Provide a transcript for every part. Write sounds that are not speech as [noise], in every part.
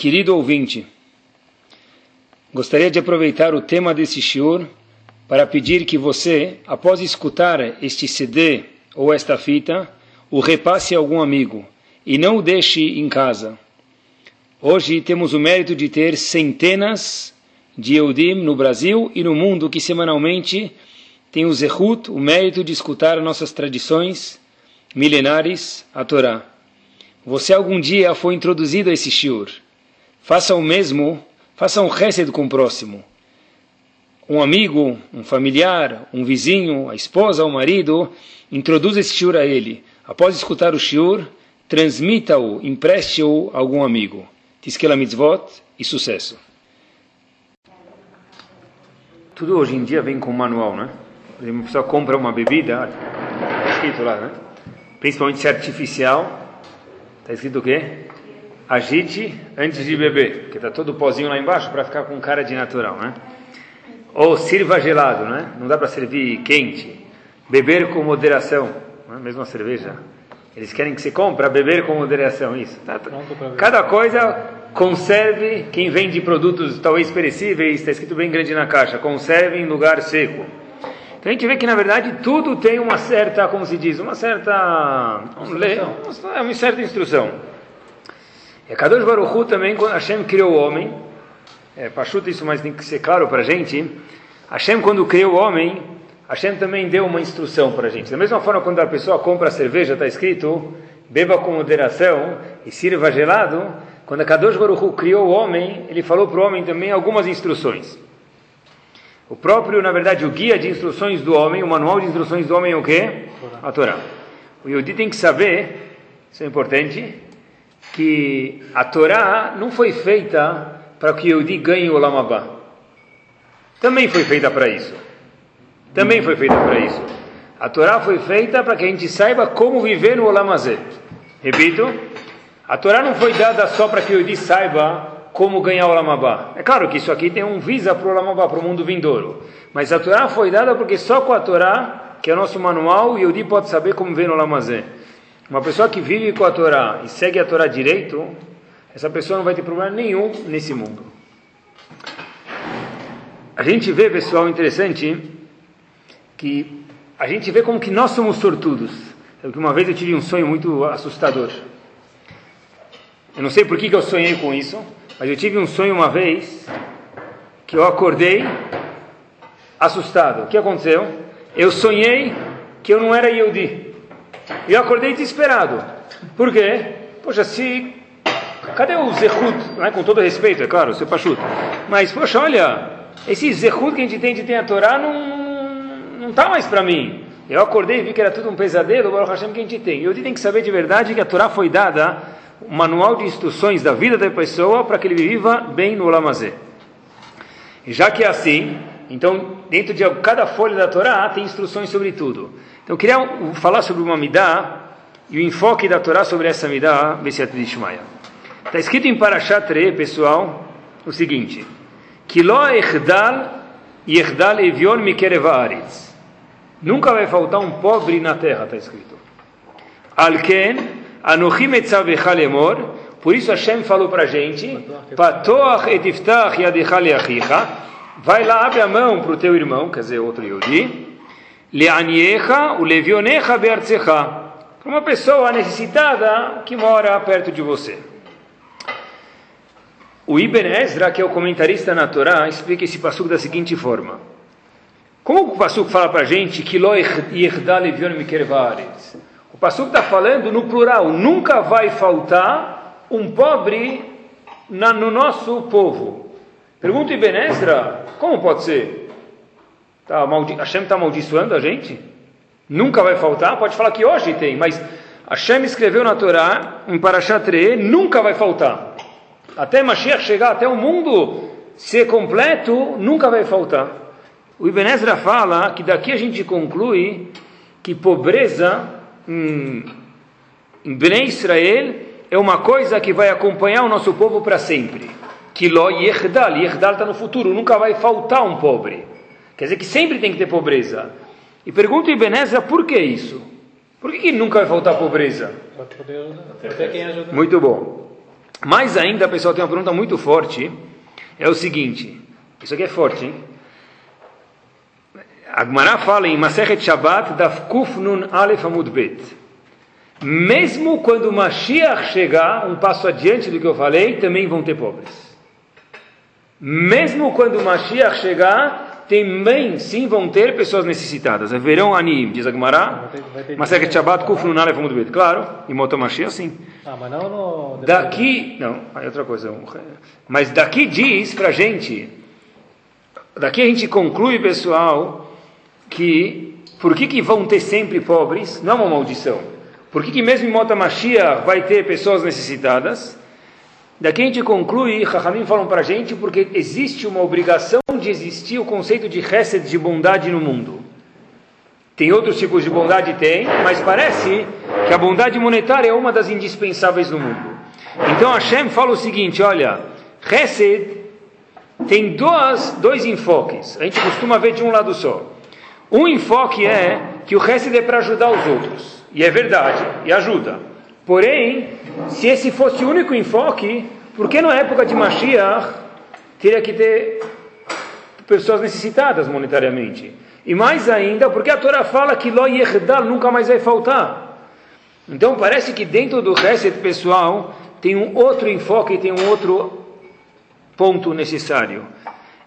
Querido ouvinte, gostaria de aproveitar o tema desse shiur para pedir que você, após escutar este CD ou esta fita, o repasse a algum amigo e não o deixe em casa. Hoje temos o mérito de ter centenas de Eudim no Brasil e no mundo que semanalmente têm o zehut, o mérito de escutar nossas tradições milenares, a Torá. Você algum dia foi introduzido a esse shiur. Faça o mesmo, faça um chesed com o próximo. Um amigo, um familiar, um vizinho, a esposa, o marido, introduz esse shiur a ele. Após escutar o shiur, transmita-o, empreste-o a algum amigo. Tiskela mitzvot e sucesso. Tudo hoje em dia vem com manual, né? Por exemplo, a pessoa compra uma bebida, está escrito lá, né? Principalmente se é artificial, está escrito o quê? Agite antes de beber, porque está todo pozinho lá embaixo para ficar com cara de natural, né? Ou sirva gelado, né? Não dá para servir quente. Beber com moderação, não é? mesmo a cerveja. Eles querem que você compre beber com moderação, isso. Tá. Cada coisa conserve, quem vende produtos talvez perecíveis, está escrito bem grande na caixa, conserve em lugar seco. Então a gente vê que na verdade tudo tem uma certa, como se diz, uma certa, uma, uma certa instrução. E a Kadosh Baruch Hu também, quando Hashem criou o homem, é, Pachuta isso, mas tem que ser claro para a gente, Hashem quando criou o homem, Hashem também deu uma instrução para a gente. Da mesma forma, quando a pessoa compra cerveja, está escrito, beba com moderação e sirva gelado, quando a Kadosh Baruch Hu criou o homem, ele falou para o homem também algumas instruções. O próprio, na verdade, o guia de instruções do homem, o manual de instruções do homem é o quê? A Torá. O Yodi tem que saber, isso é importante, que a Torá não foi feita para que o Yodi ganhe o Lamabá. Também foi feita para isso também foi feita para isso. A Torá foi feita para que a gente saiba como viver no Olamazé. Repito, a Torá não foi dada só para que o Yodi saiba como ganhar o Olamabá. É claro que isso aqui tem um visa para o Olamabá, para o mundo vindouro. Mas a Torá foi dada porque só com a Torá, que é o nosso manual, o Yodi pode saber como viver no Olamazé. Uma pessoa que vive com a Torá e segue a Torá direito, essa pessoa não vai ter problema nenhum nesse mundo. A gente vê, pessoal, interessante que a gente vê como que nós somos sortudos. Sabe que uma vez eu tive um sonho muito assustador. Eu não sei por que, que eu sonhei com isso, mas eu tive um sonho uma vez que eu acordei assustado. O que aconteceu? Eu sonhei que eu não era Yehudi. E eu acordei desesperado. Por quê? Poxa, se... Cadê o Zehut? Não é? Com todo respeito, é claro, seu Pachuto. Mas, poxa, olha, esse Zehut que a gente tem de ter a Torá não, não está mais para mim. Eu acordei e vi que era tudo um pesadelo, o Hashem que a gente tem. E eu tenho que saber de verdade que a Torá foi dada, um manual de instruções da vida da pessoa para que ele viva bem no Lamazé. E já que é assim, então dentro de cada folha da Torá tem instruções sobre tudo. Então eu queria falar sobre uma midá e o enfoque da Torá sobre essa midá, Bessiat Dishmaya. Está escrito em Parashat Re, pessoal, o seguinte: Kilo echdal yechdal evion mikerev haaretz. Nunca vai faltar um pobre na terra, está escrito. Alken, anochim etzavecha lemor. Por isso Hashem falou para a gente, Patoach etiftach yadecha leachicha. Vai lá, abre a mão para o teu irmão, quer dizer, outro Yodi. Leaniecha o levionecha beartzecha. Para uma pessoa necessitada que mora perto de você. O Ibn Ezra, que é o comentarista na Torá, explica esse passuco da seguinte forma. Como o Passuco fala para a gente que O Passuco está falando no plural, nunca vai faltar um pobre na, no nosso povo. Pergunta Ibn Ezra, como pode ser? Tá, maldi Hashem está amaldiçoando a gente? Nunca vai faltar? Pode falar que hoje tem, mas Hashem escreveu na Torá, em Parashat nunca vai faltar. Até Mashiach chegar, até o mundo ser completo, nunca vai faltar. O Ibn Ezra fala que daqui a gente conclui que pobreza em, em Israel é uma coisa que vai acompanhar o nosso povo para sempre. Que lo yerdal, yerdal está no futuro, nunca vai faltar um pobre. Quer dizer que sempre tem que ter pobreza. E pergunta o Ibn Ezra por que isso? Por que, que nunca vai faltar pobreza? Muito bom. Mais ainda, pessoal, tem uma pergunta muito forte. É o seguinte: isso aqui é forte, hein? A Gemara fala em Masechet Shabbat, Daf Kuf Nun Alef Amud Bet. Mesmo quando Mashiach chegar, um passo adiante do que eu falei, também vão ter pobres. Mesmo quando Mashiach chegar, também sim vão ter pessoas necessitadas. É verão Anim, diz a Gemara. Masechet Shabbat Kuf Nun Alef Amud Bet. Claro, e Moto Mashiach sim. Ah, mas não no... Daqui, não, aí outra coisa. Mas daqui diz pra gente, daqui a gente conclui, pessoal, que por que, que vão ter sempre pobres? Não é uma maldição. Por que, que mesmo em Mota Mashiach vai ter pessoas necessitadas? Daqui a gente conclui, Rahamim falam para a gente, porque existe uma obrigação de existir o conceito de Hesed, de bondade no mundo. Tem outros tipos de bondade? Tem, mas parece que a bondade monetária é uma das indispensáveis no mundo. Então Hashem fala o seguinte: olha, Hesed tem dois, dois enfoques. A gente costuma ver de um lado só. Um enfoque é que o Hesed é para ajudar os outros. E é verdade, e ajuda. Porém, se esse fosse o único enfoque, por que na época de Mashiach teria que ter pessoas necessitadas monetariamente? E mais ainda, porque a Torá fala que Lo Yerdal nunca mais vai faltar. Então parece que dentro do Hesed pessoal tem um outro enfoque, tem um outro ponto necessário.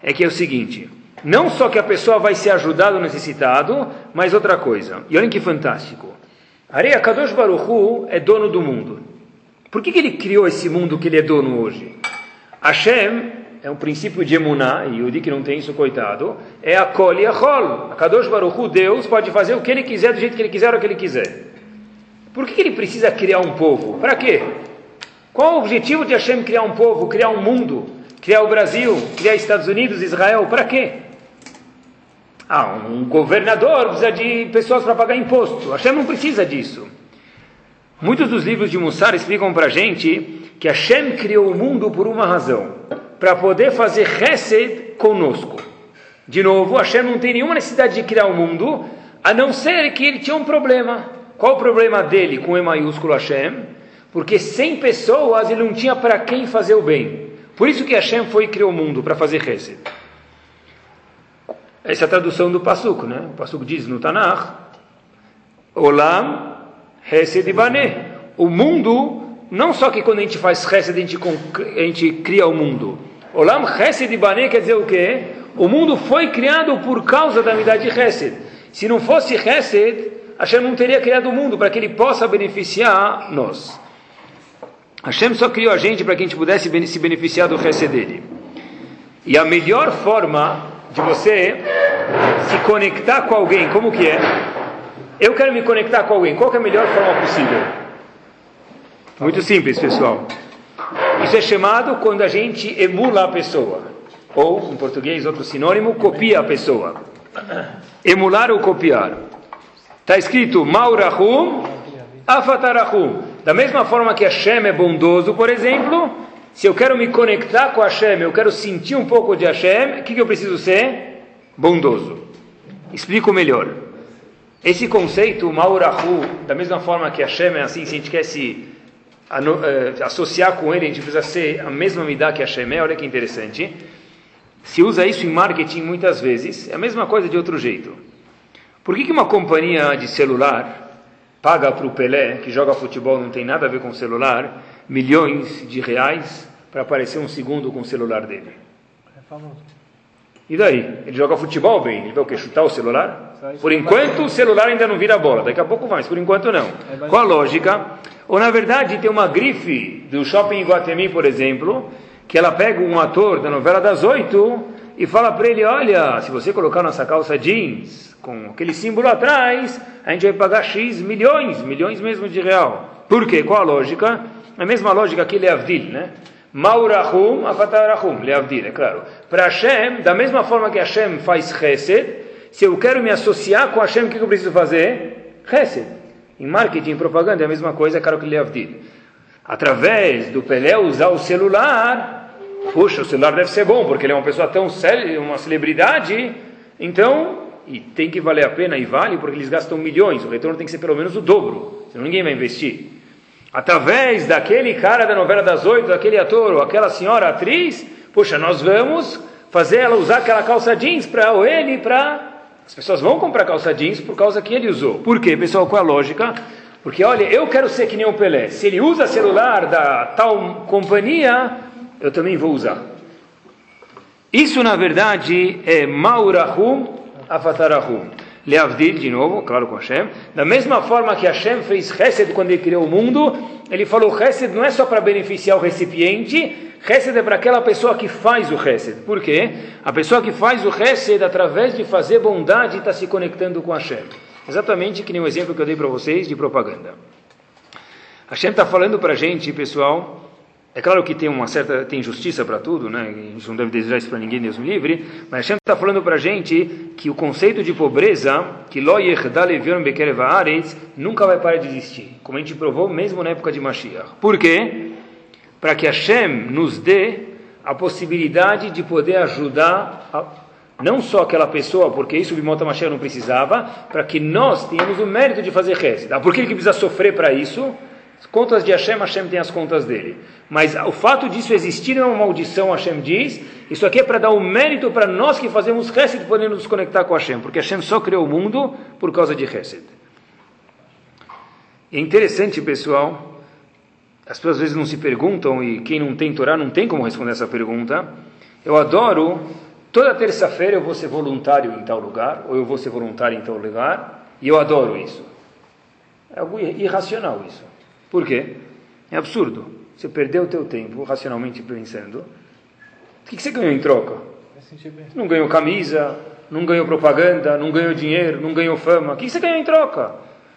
É que é o seguinte: não só que a pessoa vai ser ajudada ou necessitado, mas outra coisa. E olhem que fantástico. Areia Kadosh Baruchu é dono do mundo. Por que, que ele criou esse mundo que ele é dono hoje? Hashem é um princípio de emuná, e o que não tem isso, coitado, é a kol a. A Kadosh Baruchu, Deus, pode fazer o que ele quiser, do jeito que ele quiser, o que ele quiser. Por que, que ele precisa criar um povo? Para quê? Qual o objetivo de Hashem criar um povo, criar um mundo, criar o Brasil, criar Estados Unidos, Israel? Para quê? Ah, um governador precisa de pessoas para pagar imposto. Hashem não precisa disso. Muitos dos livros de Mussar explicam para a gente que Hashem criou o mundo por uma razão, para poder fazer Hesed conosco. De novo, Hashem não tem nenhuma necessidade de criar o mundo, a não ser que ele tinha um problema. Qual o problema dele com E maiúsculo Hashem? Porque sem pessoas ele não tinha para quem fazer o bem. Por isso que Hashem foi e criou o mundo, para fazer Hesed. Essa é a tradução do Passuco, né? O Passuco diz no Tanakh, Olam Hesed Bane. O mundo, não só que quando a gente faz Hesed, a gente, a gente cria o mundo. Olam Hesed Bane quer dizer o quê? O mundo foi criado por causa da unidade de Hesed. Se não fosse Hesed, Hashem não teria criado o mundo para que ele possa beneficiar nós. Hashem só criou a gente para que a gente pudesse se beneficiar do Hesed dele. E a melhor forma de você se conectar com alguém, como que é? Eu quero me conectar com alguém, qual é a melhor forma possível? Muito simples, pessoal. Isso é chamado quando a gente emula a pessoa. Ou, em português, outro sinônimo, copia a pessoa. Emular ou copiar. Está escrito Maurahum, Afatarahum. Da mesma forma que Hashem é bondoso, por exemplo, se eu quero me conectar com Hashem, eu quero sentir um pouco de Hashem, o que, que eu preciso ser? Bondoso. Explico melhor. Esse conceito, Maurahu, da mesma forma que Hashem é assim, se a gente quer se associar com ele, a gente precisa ser a mesma midá que Hashem é, olha que interessante. Se usa isso em marketing muitas vezes, é a mesma coisa de outro jeito. Por que, que uma companhia de celular paga para o Pelé, que joga futebol, não tem nada a ver com celular, milhões de reais para aparecer um segundo com o celular dele. É famoso. E daí? Ele joga futebol bem? Ele vai o quê? Chutar o celular? Por enquanto o celular ainda não vira bola, daqui a pouco vai, mas por enquanto não. Qual a lógica? Ou na verdade tem uma grife do shopping Iguatemi, por exemplo, que ela pega um ator da novela das oito e fala para ele: Olha, se você colocar nossa calça jeans com aquele símbolo atrás, a gente vai pagar X milhões, milhões mesmo de real. Por quê? Qual a lógica? A mesma lógica que Leavdil, né? Maurahum, Afatarahum, Leavdil, é claro. Para Hashem, da mesma forma que Hashem faz Chesed, se eu quero me associar com Hashem, o que eu preciso fazer? Chesed. Em marketing e propaganda é a mesma coisa, é claro que Leavdil. Através do Pelé usar o celular, puxa, o celular deve ser bom, porque ele é uma pessoa tão séria, uma celebridade, então, e tem que valer a pena, e vale, porque eles gastam milhões, o retorno tem que ser pelo menos o dobro, senão ninguém vai investir. Através daquele cara da novela das oito, daquele ator ou aquela senhora atriz, poxa, nós vamos fazer ela usar aquela calça jeans para ele, para as pessoas vão comprar calça jeans por causa que ele usou. Por quê, pessoal? Qual é a lógica? Porque olha, eu quero ser que nem o Pelé. Se ele usa celular da tal companhia, eu também vou usar. Isso na verdade é Maurahum Afatarahum. Leavdil, de novo, claro com Hashem. Da mesma forma que Hashem fez Hesed quando ele criou o mundo, ele falou Hesed não é só para beneficiar o recipiente, Hesed é para aquela pessoa que faz o Hesed. Por quê? A pessoa que faz o Hesed, através de fazer bondade, está se conectando com Hashem. Exatamente que nem o exemplo que eu dei para vocês de propaganda. Hashem está falando para a gente, pessoal, é claro que tem uma certa tem justiça para tudo, né? A gente não deve desejar isso para ninguém, Deus me livre. Mas Hashem está falando para a gente que o conceito de pobreza, que lo nunca vai parar de existir. Como a gente provou mesmo na época de Mashiach. Por quê? Para que Hashem nos dê a possibilidade de poder ajudar a, não só aquela pessoa, porque isso o Bimota Mashiach não precisava, para que nós tenhamos o mérito de fazer. Ah, por que ele precisa sofrer para isso? As contas de Hashem, Hashem tem as contas dele. Mas o fato disso existir é uma maldição, Hashem diz. Isso aqui é para dar um mérito para nós que fazemos Hesed, podendo nos conectar com Hashem. Porque Hashem só criou o mundo por causa de Hesed. É interessante, pessoal. As pessoas às vezes não se perguntam, e quem não tem Torá não tem como responder essa pergunta. Eu adoro, toda terça-feira eu vou ser voluntário em tal lugar, ou eu vou ser voluntário em tal lugar, e eu adoro isso. É algo irracional isso. Por quê? É absurdo. Você perdeu o teu tempo, racionalmente pensando. O que você ganhou em troca? Não ganhou camisa, não ganhou propaganda, não ganhou dinheiro, não ganhou fama. O que você ganhou em troca?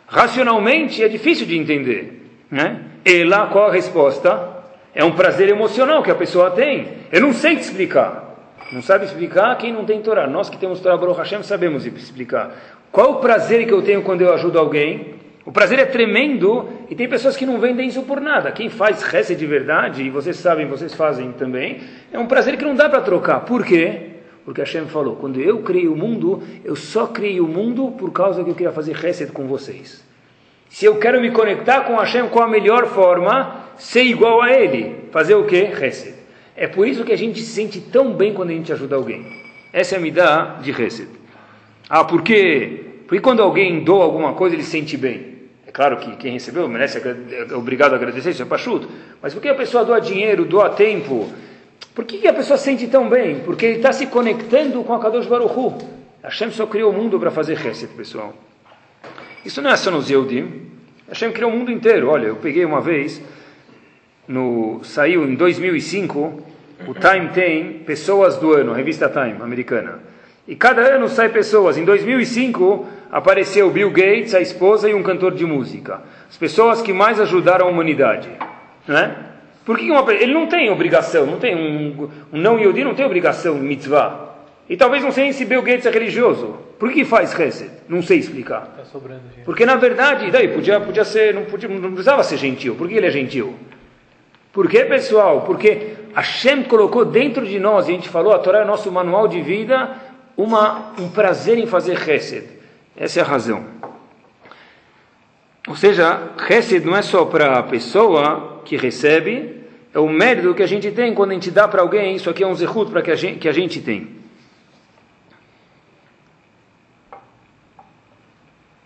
Racionalmente é difícil de entender. Né? E lá qual a resposta? É um prazer emocional que a pessoa tem. Eu não sei te explicar. Não sabe explicar quem não tem Torá. Nós que temos Torá Baruch Hashem sabemos explicar. Qual o prazer que eu tenho quando eu ajudo alguém? O prazer é tremendo e tem pessoas que não vendem isso por nada. Quem faz reza de verdade, e vocês sabem, vocês fazem também, é um prazer que não dá para trocar. Por quê? Porque Hashem falou, quando eu criei o mundo, eu só criei o mundo por causa que eu queria fazer reset com vocês. Se eu quero me conectar com Hashem, qual a melhor forma? Ser igual a Ele. Fazer o quê? Reset. É por isso que a gente se sente tão bem quando a gente ajuda alguém. Essa é a midá de reset. Ah, por quê? Porque quando alguém doa alguma coisa, ele se sente bem. Claro que quem recebeu merece, é obrigado a agradecer, isso é pachuto. Mas por que a pessoa doa dinheiro, doa tempo? Por que a pessoa sente tão bem? Porque ele está se conectando com a Kadosh Baruch Hu. Hashem só criou o mundo para fazer reset, pessoal. Isso não é só nos Yehudim. Hashem criou o mundo inteiro. Olha, eu peguei uma vez, no, saiu em 2005, o Time tem Pessoas do Ano, a revista Time americana. E cada ano sai pessoas. Em 2005 apareceu Bill Gates, a esposa e um cantor de música. As pessoas que mais ajudaram a humanidade. Né? Por que uma, ele não tem obrigação, não tem um, um não Yehudi não tem obrigação mitzvah. E talvez não sei se Bill Gates é religioso. Por que faz Hesed? Não sei explicar. Tá Porque na verdade, daí podia, podia ser, não, podia, não precisava ser gentil. Por que ele é gentil? Por que, pessoal? Porque Hashem colocou dentro de nós, e a gente falou, a Torá é nosso manual de vida, uma, um prazer em fazer Hesed. Essa é a razão. Ou seja, Hesed não é só para a pessoa que recebe, é o mérito que a gente tem quando a gente dá para alguém, isso aqui é um zehut para que a gente, que a gente tem.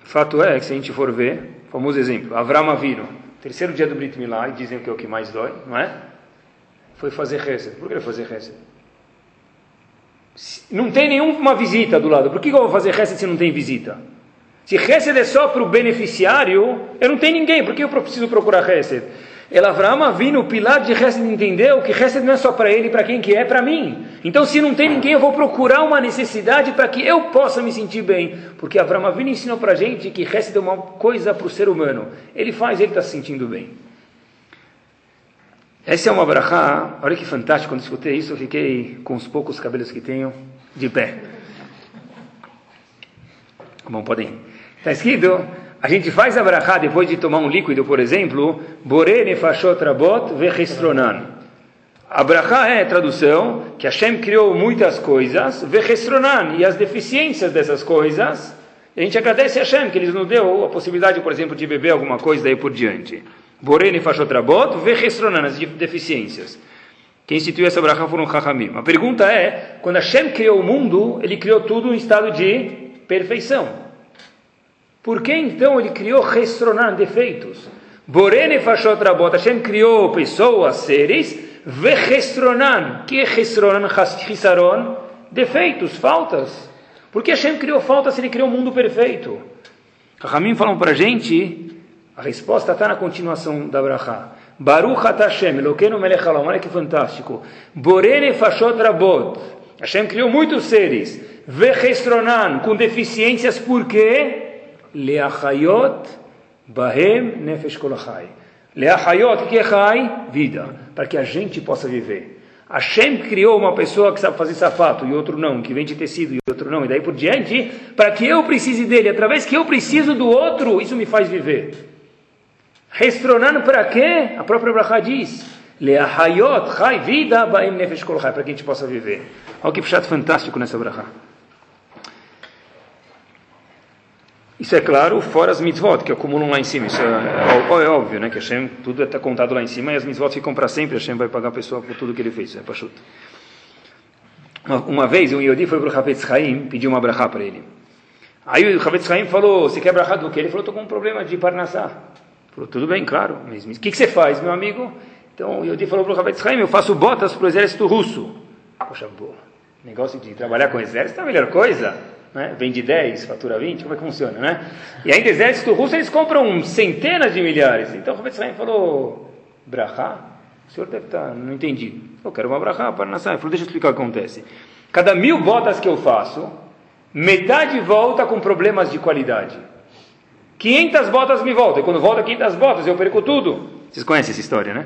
Fato é que se a gente for ver, famoso exemplo, Avram Avino, terceiro dia do Brit Milá, e dizem que é o que mais dói, não é? Foi fazer Hesed. Por que ele fazer Hesed? Não tem nenhuma visita do lado. Por que eu vou fazer Hesed se não tem visita? Se Hesed é só para o beneficiário, eu não tenho ninguém. Por que eu preciso procurar Hesed? El Avraham vindo, o pilar de Hesed entendeu que Hesed não é só para ele, para quem que é, para mim. Então, se não tem ninguém, eu vou procurar uma necessidade para que eu possa me sentir bem. Porque Avraham vindo ensinou para a gente que Hesed é uma coisa para o ser humano. Ele faz, ele está se sentindo bem. Essa é uma brachá, olha que fantástico, quando escutei isso eu fiquei com os poucos cabelos que tenho de pé. Bom, podem. Está escrito, a gente faz a brachá depois de tomar um líquido, por exemplo, Bore nefashot rabot vechestronan. A brachá é a tradução que Hashem criou muitas coisas, vechestronan, e as deficiências dessas coisas, a gente agradece a Hashem que Ele nos deu a possibilidade, por exemplo, de beber alguma coisa daí por diante. Borene Fashotrabot, Vechesronan, as deficiências. Quem instituiu essa brachá foram Chachamim. A pergunta é, quando Hashem criou o mundo, ele criou tudo em estado de perfeição. Por que então ele criou Chesronan, defeitos? Borene Fashotrabot, Hashem criou pessoas, seres, Vechesronan. que é Chesronan, Chisaron? Defeitos, faltas. Por que Hashem criou faltas se ele criou o um mundo perfeito? Chachamim falam para a gente a resposta está na continuação da Brachá. Baruch Hashem, Elokeinu melech halam. Olha que fantástico. Borene fashot rabot. Hashem criou muitos seres. Vechestronan, com deficiências, por quê? Leachayot bahem nefesh kolachai. Leachayot, que é chai? Vida. Para que a gente possa viver. Hashem criou uma pessoa que sabe fazer sapato e outro não, que vende tecido e outro não, e daí por diante, para que eu precise dele, através que eu preciso do outro, isso me faz viver. Restronando para quê? A própria Bracha diz: Leahayot, chai, vida, baim nefesh kol para que a gente possa viver. Olha que chato fantástico nessa Bracha. Isso é claro, fora as mitzvot que acumulam lá em cima. Isso é, é, é óbvio, né? Que Hashem, tudo está contado lá em cima e as mitzvot ficam para sempre. Hashem vai pagar a pessoa por tudo que ele fez. É pachuto. Uma, uma vez, um Yodi foi para o Havetz Chaim pedir uma brachá para ele. Aí o Havetz Chaim falou: Você quer brachá do que? Ele falou: Estou com um problema de parnassá. Falou, tudo bem, claro. Mas o que, que você faz, meu amigo? Então o Yodi falou para o Rav Haim, eu faço botas para o exército russo. Poxa, pô, negócio de trabalhar com exército é a melhor coisa. Né? Vende 10, fatura 20, como é que funciona, né? E ainda exército russo, eles compram centenas de milhares. Então o Rav Haim falou, brachá? O senhor deve estar, não entendi. Eu quero uma brachá para nascer. Ele falou, deixa eu explicar o que acontece. Cada mil botas que eu faço, metade volta com problemas de qualidade. 500 botas me voltam. E quando volta 500 botas, eu perco tudo. Vocês conhecem essa história, né?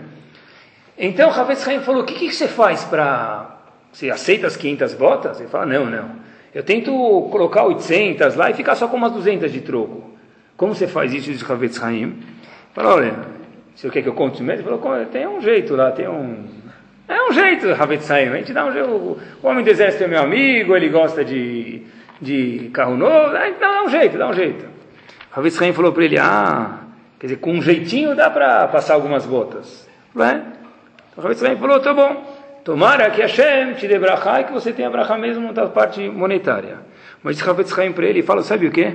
Então, Ravetz Haim falou, o que, que você faz para... Você aceita as 500 botas? Ele fala, não, não. Eu tento colocar 800 lá e ficar só com umas 200 de troco. Como você faz isso, diz Ravetz Haim? Fala, olha, você quer que eu conte mesmo? Ele falou, tem um jeito lá, tem um... É um jeito, Ravetz Haim. A gente dá um jeito. O homem do exército é meu amigo, ele gosta de, de carro novo. Dá um jeito, dá um jeito. Rav Israel falou para ele, ah, quer dizer, com um jeitinho dá para passar algumas botas. Não é? Então falou, tá bom, tomara que Hashem te dê brachá e que você tenha brachá mesmo da parte monetária. Mas Rav Israel para ele fala, sabe o quê?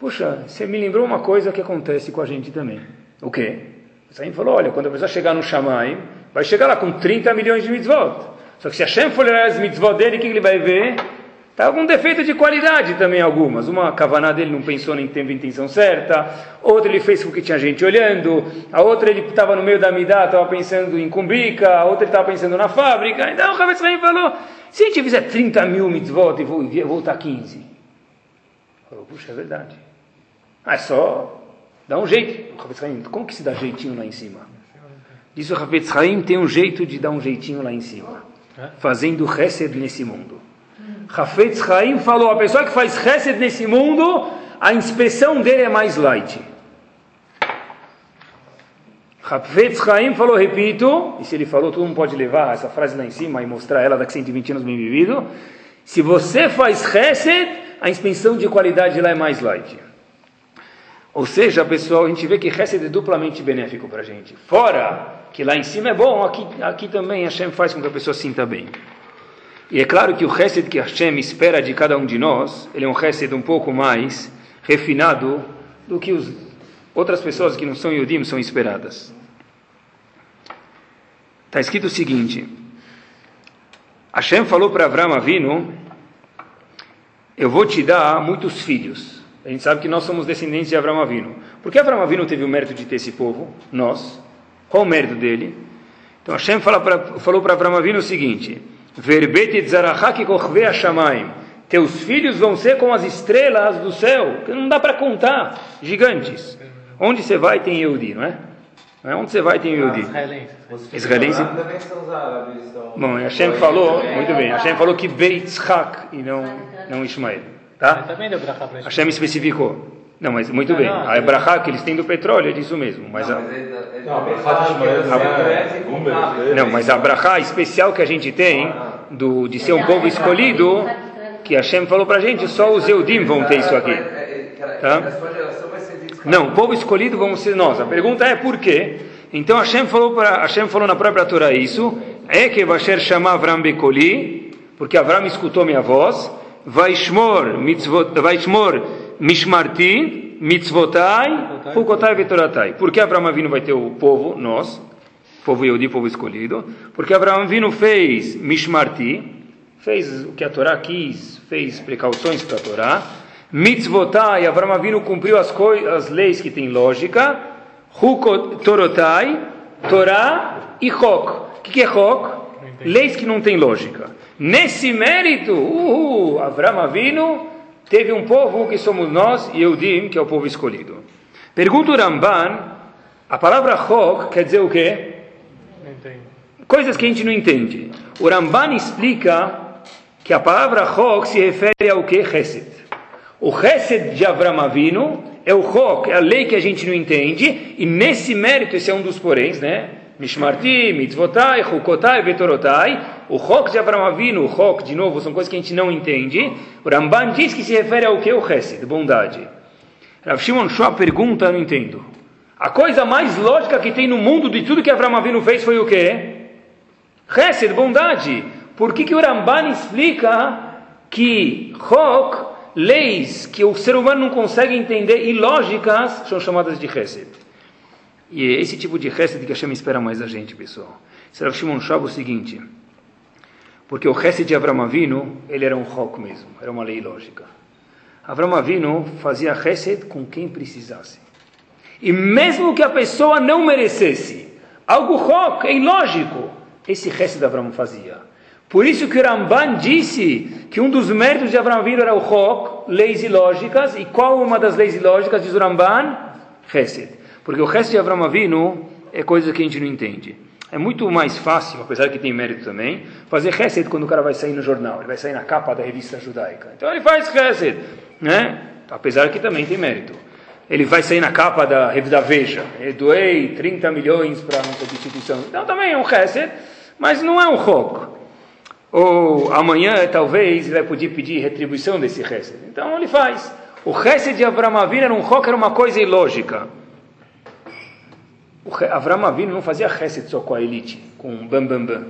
Puxa, você me lembrou uma coisa que acontece com a gente também. O quê? Israel falou, olha, quando a pessoa chegar no Shammai, vai chegar lá com 30 milhões de mitzvot. Só que se Hashem for olhar as mitzvot dele, o que ele vai ver? Tá algum defeito de qualidade também algumas. Uma cavaná dele não pensou nem teve a intenção certa, outra ele fez porque tinha gente olhando, a outra ele estava no meio da midá, estava pensando em cumbica, a outra ele estava pensando na fábrica. Então o Rav falou, se a gente fizer 30 mil mitzvot e voltar 15. Falou, puxa, é verdade. Ah, é só dá um jeito. como que se dá jeitinho lá em cima? Diz o Rav tem um jeito de dar um jeitinho lá em cima. Fazendo chesed nesse mundo. Hafetz Haim falou: a pessoa que faz Hesed nesse mundo, a inspeção dele é mais light. Hafetz Haim falou, repito, e se ele falou, todo mundo pode levar essa frase lá em cima e mostrar ela daqui 120 anos bem vivido. Se você faz Hesed, a inspeção de qualidade lá é mais light. Ou seja, pessoal, a gente vê que Hesed é duplamente benéfico para a gente. Fora que lá em cima é bom, aqui, aqui também Hashem faz com que a pessoa sinta bem. E é claro que o Hesed que Hashem espera de cada um de nós, ele é um Hesed um pouco mais refinado do que os outras pessoas que não são Yodim são esperadas. Está escrito o seguinte: Hashem falou para Avram Avinu: Eu vou te dar muitos filhos. A gente sabe que nós somos descendentes de Avram Avinu. Por que Avram Avinu teve o mérito de ter esse povo? Nós. Qual o mérito dele? Então Hashem falou para Avram Avinu o seguinte: Verbet zarachak kochve. Teus filhos vão ser como as estrelas do céu, que não dá para contar, gigantes. Onde você vai tem Yehudi, não é? Não é? Onde você vai tem Yehudi. Israelense. Bom, Hashem falou, muito bem, Hashem falou que Beitzhak e não, não Ismael. Tá? Hashem especificou. Não, mas muito bem. A Ebrahá que eles têm do petróleo é disso mesmo. Mas a... Não, mas a Ebrahá especial que a gente tem do, de ser um povo escolhido, que Hashem falou para a gente, só os Eudim vão ter isso aqui. Tá? Não, o povo escolhido vamos ser nós. A pergunta é por quê? Então Hashem falou, para, Hashem falou na própria Torá isso. É que Vasher chamar Avram Bekoli, porque Avram escutou minha voz. Vaishmor, mitzvot, Vaishmor Mishmarti, Mitzvotai, Fukotai Vetoratai. Por que Avram Avinu vai ter o povo, nós, povo Yehudi, povo escolhido? Porque Avram Avinu fez Mishmarti, fez o que a Torá quis, fez precauções para a Torá. Mitzvotai, Avram Avinu cumpriu as, as leis que têm lógica. Hukotorotai, Torá e Chok. O que, que é Chok? Leis que não têm lógica. Nesse mérito, uhul, Avram Avinu teve um povo que somos nós, e Eudim, que é o povo escolhido. Pergunta o Ramban, a palavra Chok quer dizer o quê? Coisas que a gente não entende. O Ramban explica que a palavra Chok se refere ao que? Chesed. O Chesed de Avram Avinu é o Chok, é a lei que a gente não entende, e nesse mérito, esse é um dos poréns, né? Mishmarti, Mitzvotai, Chukotai, Vetorotai. O Chok de Avram Avinu, o Chok, de novo, são coisas que a gente não entende. O Ramban diz que se refere ao que? O Chesed, bondade. Rav Shimon Shua pergunta, não entendo. A coisa mais lógica que tem no mundo de tudo que Avram Avinu fez foi o quê? Chesed, bondade. Por que, que o Ramban explica que Chok, leis que o ser humano não consegue entender e lógicas, são chamadas de Chesed? E é esse tipo de Chesed que Hashem espera mais da gente, pessoal. Será Shimon Shab o seguinte, porque o Chesed de Avram Avinu, ele era um Chok mesmo, era uma lei lógica. Avram Avinu fazia Chesed com quem precisasse. E mesmo que a pessoa não merecesse, algo Chok, é ilógico, esse Chesed Avram fazia. Por isso que o Ramban disse que um dos méritos de Avram Avinu era o Chok, leis ilógicas, e qual uma das leis ilógicas diz o Ramban? Chesed. Porque o resto de Avram Avinu é coisa que a gente não entende. É muito mais fácil, apesar que tem mérito também, fazer Hesed quando o cara vai sair no jornal, ele vai sair na capa da revista judaica. Então ele faz Hesed, né? apesar que também tem mérito. Ele vai sair na capa da revista Veja, eu doei 30 milhões para nossa instituição. Então também é um Hesed, mas não é um Chok. Ou amanhã, talvez, ele vai poder pedir retribuição desse Hesed. Então ele faz. O Hesed de Avram Avinu era um Chok, era uma coisa ilógica. O Avram Avinu não fazia Hesed só com a elite, com bam bam bam.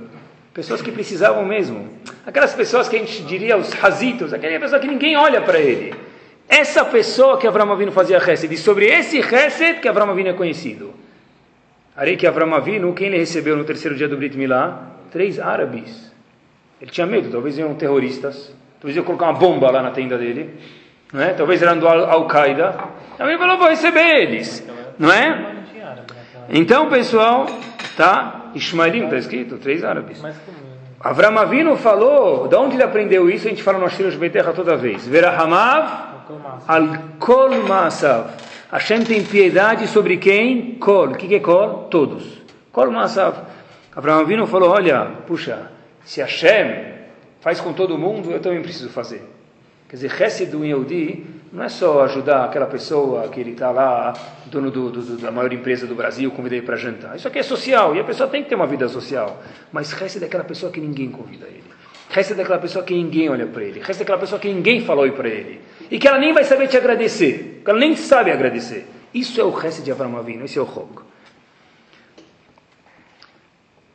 Pessoas que precisavam mesmo. Aquelas pessoas que a gente diria os razitos, aquela pessoa que ninguém olha para ele. Essa pessoa que Avram Avinu fazia Hesed, e sobre esse Hesed que Avram Avinu é conhecido. Arei que Avram Avinu, quem ele recebeu no terceiro dia do Brit Milá? Três árabes. Ele tinha medo, talvez eram terroristas, talvez iam colocar uma bomba lá na tenda dele, não é? talvez eram do Al-Qaeda. Então ele falou, vou receber eles, não é? Então, pessoal, tá? Ismaelim, está escrito, três árabes. Avram Avinu falou, de onde ele aprendeu isso? A gente fala no Ashirosh Beterra toda vez. Verahamav al kol ma'asav. Hashem tem piedade sobre quem? Kol. O que, que é kol? Todos. Kol ma'asav. Avram Avinu falou, olha, puxa, se Hashem faz com todo mundo, eu também preciso fazer. Quer dizer, Hesed Yehudi não é só ajudar aquela pessoa que ele está lá, dono do, do, da maior empresa do Brasil, convida ele para jantar. Isso aqui é social, e a pessoa tem que ter uma vida social. Mas Hesed é aquela pessoa que ninguém convida ele. Hesed é aquela pessoa que ninguém olha para ele. Hesed é aquela pessoa que ninguém falou para ele. E que ela nem vai saber te agradecer. Que ela nem sabe agradecer. Isso é o Hesed de Avram Avinu, esse é o Chok.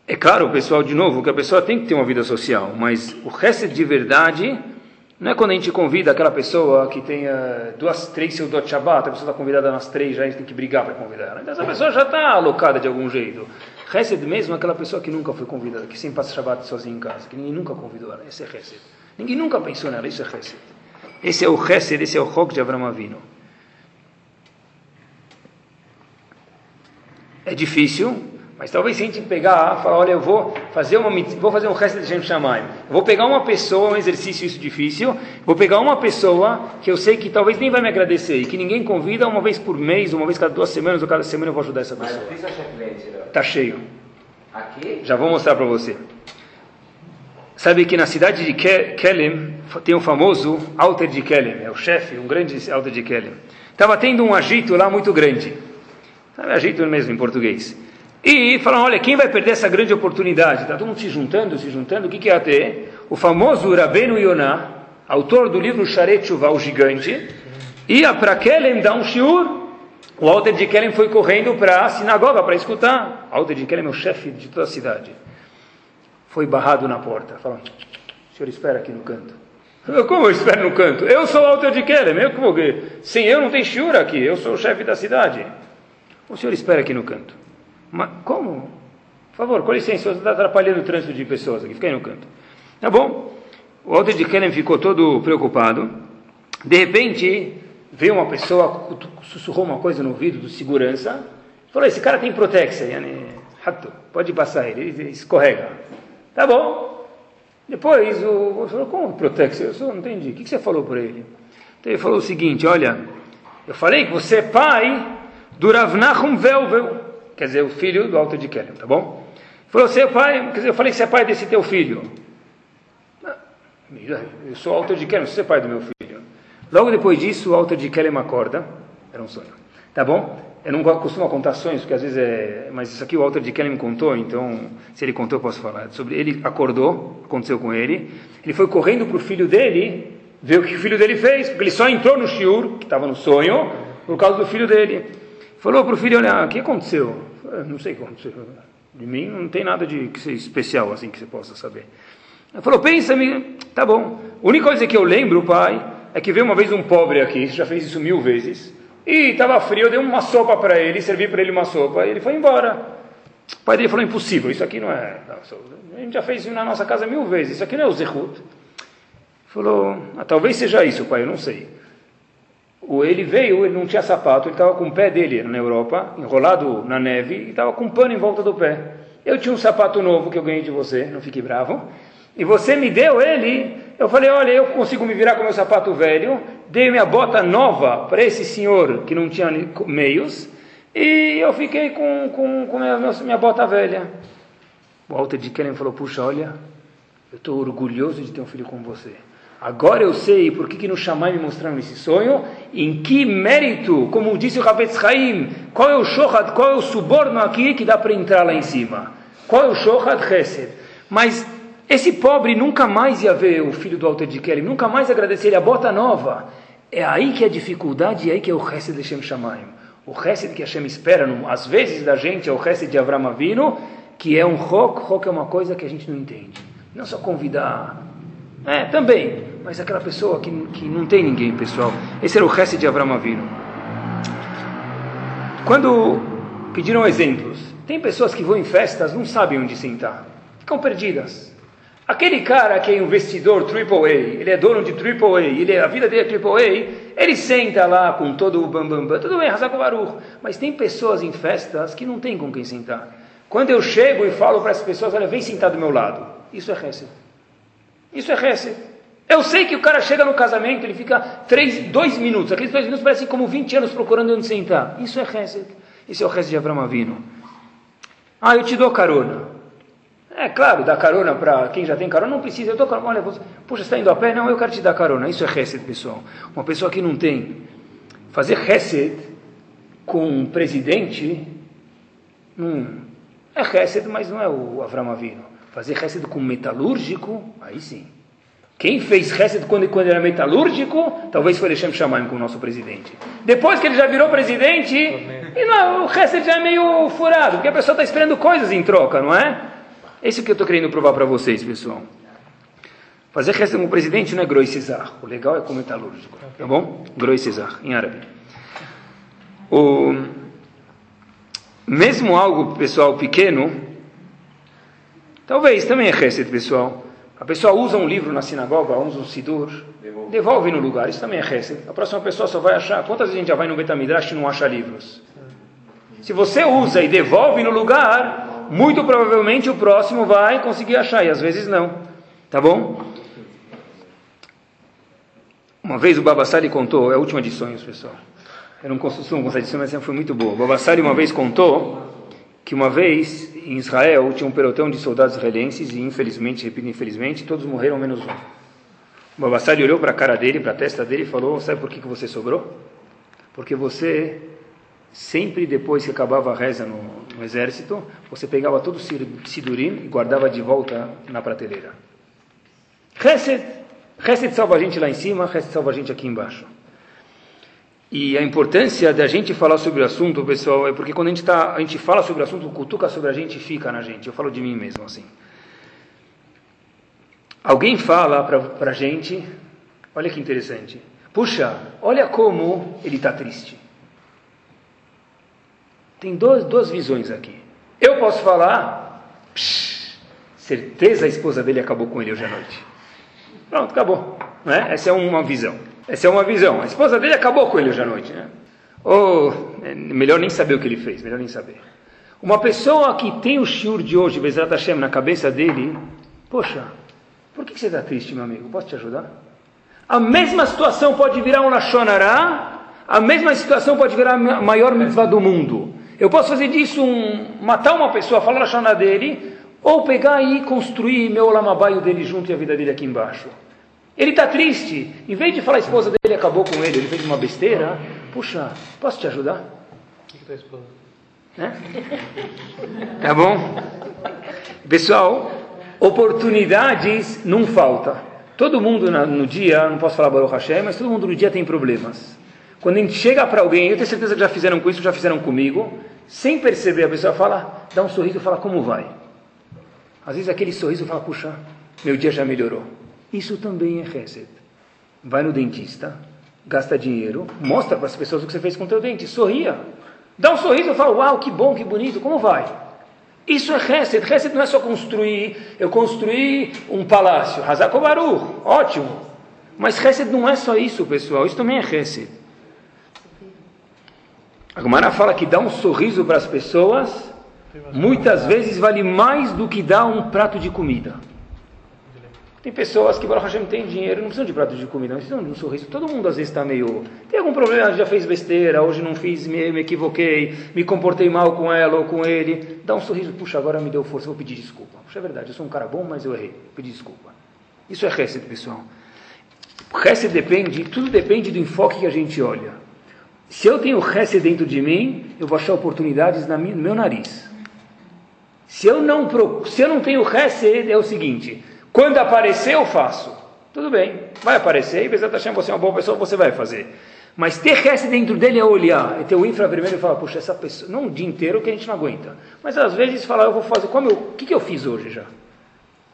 É claro, pessoal, de novo, que a pessoa tem que ter uma vida social, mas o Hesed de verdade não é quando a gente convida aquela pessoa que tenha duas, três Seudot Shabbat, a pessoa está convidada nas três, já a gente tem que brigar para convidar ela. Então essa pessoa já está alocada de algum jeito. Hesed mesmo é aquela pessoa que nunca foi convidada, que sempre passa Shabbat sozinha em casa, que ninguém nunca convidou ela. Esse é Hesed. Ninguém nunca pensou nela, isso é Hesed. Esse é o Hesed, esse é o Chok de Avram Avinu. É difícil, mas talvez se a gente pegar, falar, olha, eu vou fazer uma vou fazer um resto de Shem Shamayim. Vou pegar uma pessoa, um exercício isso difícil, vou pegar uma pessoa que eu sei que talvez nem vai me agradecer e que ninguém convida uma vez por mês, uma vez cada duas semanas ou cada semana eu vou ajudar essa pessoa. Tá cheio. Aqui? Já vou mostrar para você. Sabe que na cidade de Kelem tem um famoso Alter de Kelem, é o chefe, um grande Alter de Kelem. Estava tendo um agito lá muito grande. Sabe agito mesmo em português. E falaram, olha, quem vai perder essa grande oportunidade? Está todo mundo se juntando, se juntando, o que, que ia ter? O famoso Rabenu Yonah, autor do livro Sharet Shuvah, o gigante, ia para Kelem dar um shiur, O Alter de Kellen foi correndo para a sinagoga para escutar. O Alter de Kellen é o chefe de toda a cidade. Foi barrado na porta. Falou, o senhor espera aqui no canto. Como eu espero no canto? Eu sou o Alter de Kellen. Eu que Sim, eu não tenho shiura aqui. Eu sou o chefe da cidade. O senhor espera aqui no canto. Mas como? Por favor, com licença, você está atrapalhando o trânsito de pessoas aqui. Fica aí no canto. Tá bom. O Alter de Kellen ficou todo preocupado. De repente, veio uma pessoa, sussurrou uma coisa no ouvido do segurança, falou, esse cara tem protexa, pode passar ele, ele escorrega. Tá bom. Depois, o, o falou, como protexa? Eu só não entendi. O que você falou para ele? Então ele falou o seguinte, olha, eu falei que você é pai do Rav Nachum Velvel, quer dizer, o filho do Alto de Kellen, tá bom? Falou, você é pai, quer dizer, eu falei que você é pai desse teu filho. Eu sou Alto de Kellen, você é pai do meu filho. Logo depois disso, o Alter de Kelem acorda. Era um sonho. Tá bom? Eu não costumo contar sonhos, porque às vezes é. Mas isso aqui o Alter de Kelem me contou, então, se ele contou, eu posso falar. Sobre ele acordou, aconteceu com ele. Ele foi correndo para o filho dele, ver o que o filho dele fez, porque ele só entrou no shiur, que estava no sonho, por causa do filho dele. Falou para o filho: Olha, o que aconteceu? Eu não sei o que aconteceu. De mim não tem nada de especial assim que você possa saber. Ele falou: Pensa-me, tá bom. A única coisa que eu lembro, pai é que veio uma vez um pobre aqui, já fez isso mil vezes, e estava frio, eu dei uma sopa para ele, servi para ele uma sopa, e ele foi embora. O pai dele falou, impossível, isso aqui não é... a gente já fez isso na nossa casa mil vezes, isso aqui não é o Zehut. Falou, ah, talvez seja isso, pai, eu não sei. Ele veio, ele não tinha sapato, ele estava com o pé dele na Europa, enrolado na neve, e estava com um pano em volta do pé. Eu tinha um sapato novo que eu ganhei de você, não fique bravo, e você me deu ele eu falei, olha, eu consigo me virar com meu sapato velho, dei minha bota nova para esse senhor que não tinha meios, e eu fiquei com, com, com minha, minha bota velha. O Walter de Kellen falou, puxa, olha, eu estou orgulhoso de ter um filho com você. Agora eu sei por que, que no Shammai me mostraram esse sonho, em que mérito, como disse o Ravetz Haim, qual é o shohat, qual é o suborno aqui que dá para entrar lá em cima? Qual é o shohat chesed? Mas esse pobre nunca mais ia ver o filho do Alter de Kelly, nunca mais agradecer ele a bota nova. É aí que é a dificuldade, é aí que é o resto de Hashem Shamayim. O resto que Hashem espera, às vezes, da gente, é o resto de Avram Avinu, que é um rock. Rock é uma coisa que a gente não entende. Não só convidar, é, também, mas aquela pessoa que, que não tem ninguém, pessoal. Esse era o resto de Avram Avinu. Quando pediram exemplos, tem pessoas que vão em festas, não sabem onde sentar, ficam perdidas. Aquele cara que é investidor AAA, ele é dono de AAA, ele, é, a vida dele é AAA, ele senta lá com todo o bambambam, bam, bam, tudo bem, Hazako Baruch, mas tem pessoas em festas que não tem com quem sentar. Quando eu chego e falo para as pessoas, olha, vem sentar do meu lado, isso é Hesed. Isso é Hesed. Eu sei que o cara chega no casamento, ele fica três, dois minutos, aqueles dois minutos parecem como 20 anos procurando onde sentar. Isso é Hesed. Isso é o Hesed de Abraão Avino. Ah, eu te dou carona. É claro, dar carona para quem já tem carona, não precisa. Eu tô, olha, você, puxa, está indo a pé? Não, eu quero te dar carona. Isso é Hesed, pessoal. Uma pessoa que não tem. Fazer Hesed com um presidente, não, é Hesed, mas não é o Avram Avino. Fazer Hesed com metalúrgico, aí sim. Quem fez Hesed quando, quando era metalúrgico, talvez foi Lechem Shamayim com o nosso presidente. Depois que ele já virou presidente, e não, o Hesed já é meio furado, porque a pessoa está esperando coisas em troca, não é? É que eu estou querendo provar para vocês, pessoal. Fazer resto com o presidente não é groisizar. O legal é como metalúrgico. Tá bom? Groisizar, em árabe. O... Mesmo algo, pessoal, pequeno, talvez também é reset, pessoal. A pessoa usa um livro na sinagoga, usa um sidur, devolve, devolve no lugar, isso também é reset. A próxima pessoa só vai achar. Quantas vezes a gente já vai no Betamidrash e não acha livros? Se você usa e devolve no lugar, muito provavelmente o próximo vai conseguir achar, e às vezes não. Tá bom? Uma vez o Babassari contou, é a última de sonhos, pessoal. Eu não costumo gostar de sonhos, mas sempre foi muito boa. O Babassari uma vez contou que uma vez em Israel tinha um pelotão de soldados israelenses e infelizmente, repito, infelizmente, todos morreram menos um. O Babassari olhou para a cara dele, para a testa dele e falou: Sabe por que, que você sobrou? Porque você Sempre depois que acabava a reza no, no exército, você pegava todo o sidurim e guardava de volta na prateleira. Chesed. Chesed salva a gente lá em cima, Chesed salva a gente aqui embaixo. E a importância da gente falar sobre o assunto, pessoal, é porque quando a gente, tá, a gente fala sobre o assunto, cutuca sobre a gente fica na gente. Eu falo de mim mesmo assim. Alguém fala para a gente, olha que interessante, puxa, olha como ele está triste. Tem dois, duas visões aqui. Eu posso falar, psh, certeza a esposa dele acabou com ele hoje à noite. Pronto, acabou. Né? Essa é uma visão. Essa é uma visão. A esposa dele acabou com ele hoje à noite. Né? Ou, é melhor nem saber o que ele fez, melhor nem saber. Uma pessoa que tem o shiur de hoje, Bezrat Hashem, na cabeça dele, poxa, por que você está triste, meu amigo? Posso te ajudar? A mesma situação pode virar um Lashonará, a mesma situação pode virar a maior mitzvah do mundo. Eu posso fazer disso um, matar uma pessoa, falar Lashonará dele, ou pegar e construir meu lamabaio dele junto e a vida dele aqui embaixo. Ele está triste. Em vez de falar a esposa dele acabou com ele, ele fez uma besteira. Puxa, posso te ajudar? O que, que tá esposa? Né? Tá bom? Pessoal, oportunidades não falta. Todo mundo no dia, não posso falar Baruch Hashem, mas todo mundo no dia tem problemas. Quando a gente chega para alguém, eu tenho certeza que já fizeram com isso, já fizeram comigo, sem perceber, a pessoa fala, dá um sorriso e fala, como vai? Às vezes aquele sorriso fala, puxa, meu dia já melhorou. Isso também é Hesed. Vai no dentista, gasta dinheiro, mostra para as pessoas o que você fez com o teu dente, sorria. Dá um sorriso e fala, uau, que bom, que bonito, como vai? Isso é Hesed. Hesed não é só construir, eu construí um palácio, Hazakobaru, ótimo. Mas Hesed não é só isso, pessoal, isso também é Hesed. A Gomara fala que dá um sorriso para as pessoas, muitas vezes vale mais do que dar um prato de comida. Tem pessoas que, Baruch Hashem, tem dinheiro, não precisam de prato de comida, não precisam de um sorriso. Todo mundo às vezes está meio. Tem algum problema, já fez besteira, hoje não fiz, me, me, equivoquei, me comportei mal com ela ou com ele. Dá um sorriso, puxa, agora me deu força, vou pedir desculpa. Puxa, é verdade, eu sou um cara bom, mas eu errei, pedi desculpa. Isso é Hesed, pessoal. Hesed depende, tudo depende do enfoque que a gente olha. Se eu tenho Hesed dentro de mim, eu vou achar oportunidades no meu nariz. Se eu não, se eu não tenho Hesed, é o seguinte. Quando aparecer, eu faço. Tudo bem, vai aparecer, e Bezat Hashem, você é uma boa pessoa, você vai fazer. Mas ter resto dentro dele é olhar, é ter o infra primeiro e falar, puxa, essa pessoa, não o dia inteiro que a gente não aguenta, mas às vezes falar, eu vou fazer, como eu, o que, que eu fiz hoje já?